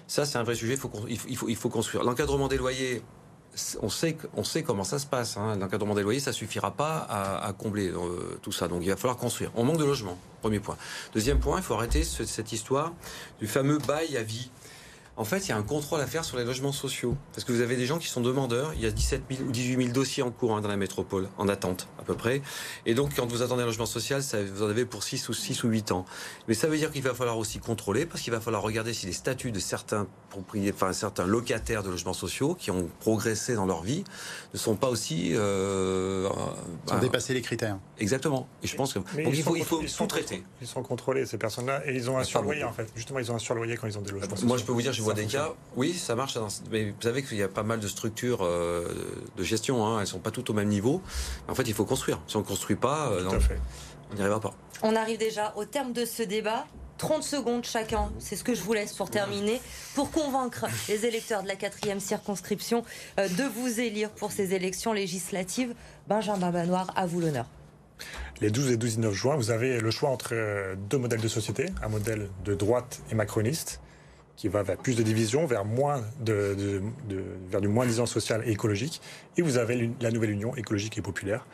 Ça, c'est un vrai sujet. Il faut, construire. L'encadrement des loyers, on sait, comment ça se passe. Hein. L'encadrement des loyers, ça suffira pas à, combler tout ça. Donc il va falloir construire. On manque de logements, premier point. Deuxième point, il faut arrêter cette histoire du fameux bail à vie en fait, il y a un contrôle à faire sur les logements sociaux. Parce que vous avez des gens qui sont demandeurs. Il y a 17 000 ou 18 000 dossiers en cours hein, dans la métropole, en attente à peu près. Et donc, quand vous attendez un logement social, ça, vous en avez pour 6 ou 6 ou 8 ans. Mais ça veut dire qu'il va falloir aussi contrôler, parce qu'il va falloir regarder si les statuts de certains propriétaires, enfin certains locataires de logements sociaux qui ont progressé dans leur vie ne sont pas aussi euh, sont dépassé les critères. Exactement. Et je pense que il faut, il faut tout traiter. Ils sont contrôlés ces personnes-là et ils ont un surloyer en fait. Justement, ils ont un surloyer quand ils ont des logements. Moi, je peux vous dire, vois des cas, oui, ça marche. Mais vous savez qu'il y a pas mal de structures euh, de gestion. Hein, elles sont pas toutes au même niveau. En fait, il faut construire. Si on ne construit pas, euh, on n'y arrivera pas. On arrive déjà au terme de ce débat. 30 secondes chacun, c'est ce que je vous laisse pour terminer, pour convaincre les électeurs de la quatrième circonscription euh, de vous élire pour ces élections législatives. Benjamin Banoir, à vous l'honneur. Les 12 et 19 juin, vous avez le choix entre deux modèles de société, un modèle de droite et macroniste, qui va vers plus de division, vers, moins de, vers du moins-disant social et écologique. Et vous avez la nouvelle union écologique et populaire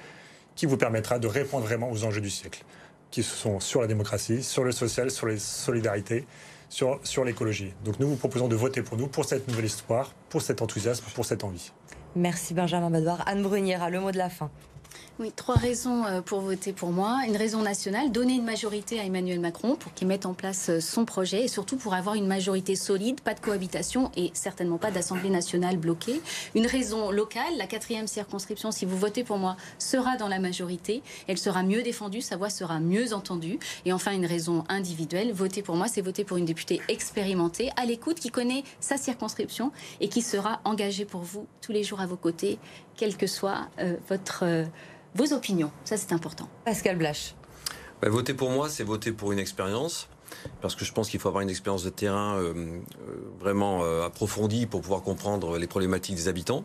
qui vous permettra de répondre vraiment aux enjeux du siècle, qui sont sur la démocratie, sur le social, sur les solidarités, sur, l'écologie. Donc nous vous proposons de voter pour nous, pour cette nouvelle histoire, pour cet enthousiasme, pour cette envie. Merci Benjamin Badoir. Anne Brunière, le mot de la fin. Oui, trois raisons euh, pour voter pour moi. Une raison nationale, donner une majorité à Emmanuel Macron pour qu'il mette en place euh, son projet et surtout pour avoir une majorité solide, pas de cohabitation et certainement pas d'Assemblée nationale bloquée. Une raison locale, la quatrième circonscription, si vous votez pour moi, sera dans la majorité. Elle sera mieux défendue, sa voix sera mieux entendue. Et enfin, une raison individuelle, voter pour moi, c'est voter pour une députée expérimentée, à l'écoute, qui connaît sa circonscription et qui sera engagée pour vous tous les jours à vos côtés, quel que soit euh, votre vos opinions. Ça, c'est important. Pascal Blache. Bah, voter pour moi, c'est voter pour une expérience. Parce que je pense qu'il faut avoir une expérience de terrain euh, euh, vraiment euh, approfondie pour pouvoir comprendre les problématiques des habitants.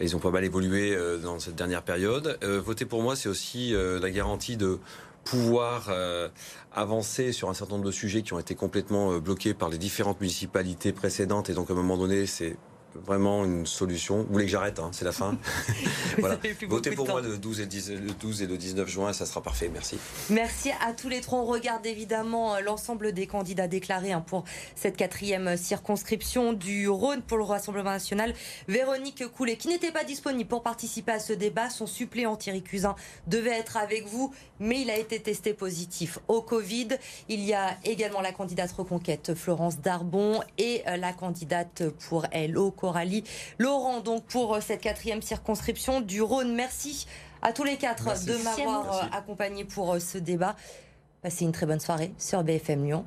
ils ont pas mal évolué dans cette dernière période. voter pour moi, c'est aussi la garantie de pouvoir avancer sur un certain nombre de sujets qui ont été complètement bloqués par les différentes municipalités précédentes. Et donc, à un moment donné, c'est vraiment une solution. Vous voulez que j'arrête hein, C'est la fin. [laughs] voilà. Votez pour moi le 12, et le 12 et le 19 juin, ça sera parfait. Merci. Merci à tous les trois. On regarde évidemment euh, l'ensemble des candidats déclarés hein, pour cette quatrième circonscription du Rhône pour le Rassemblement national. Véronique Coulet, qui n'était pas disponible pour participer à ce débat, son suppléant Thierry Cusin devait être avec vous, mais il a été testé positif au Covid. Il y a également la candidate reconquête Florence Darbon et euh, la candidate pour elle au Laurent, donc pour euh, cette quatrième circonscription du Rhône. Merci à tous les quatre de m'avoir euh, accompagné pour euh, ce débat. Passez une très bonne soirée sur BFM Lyon.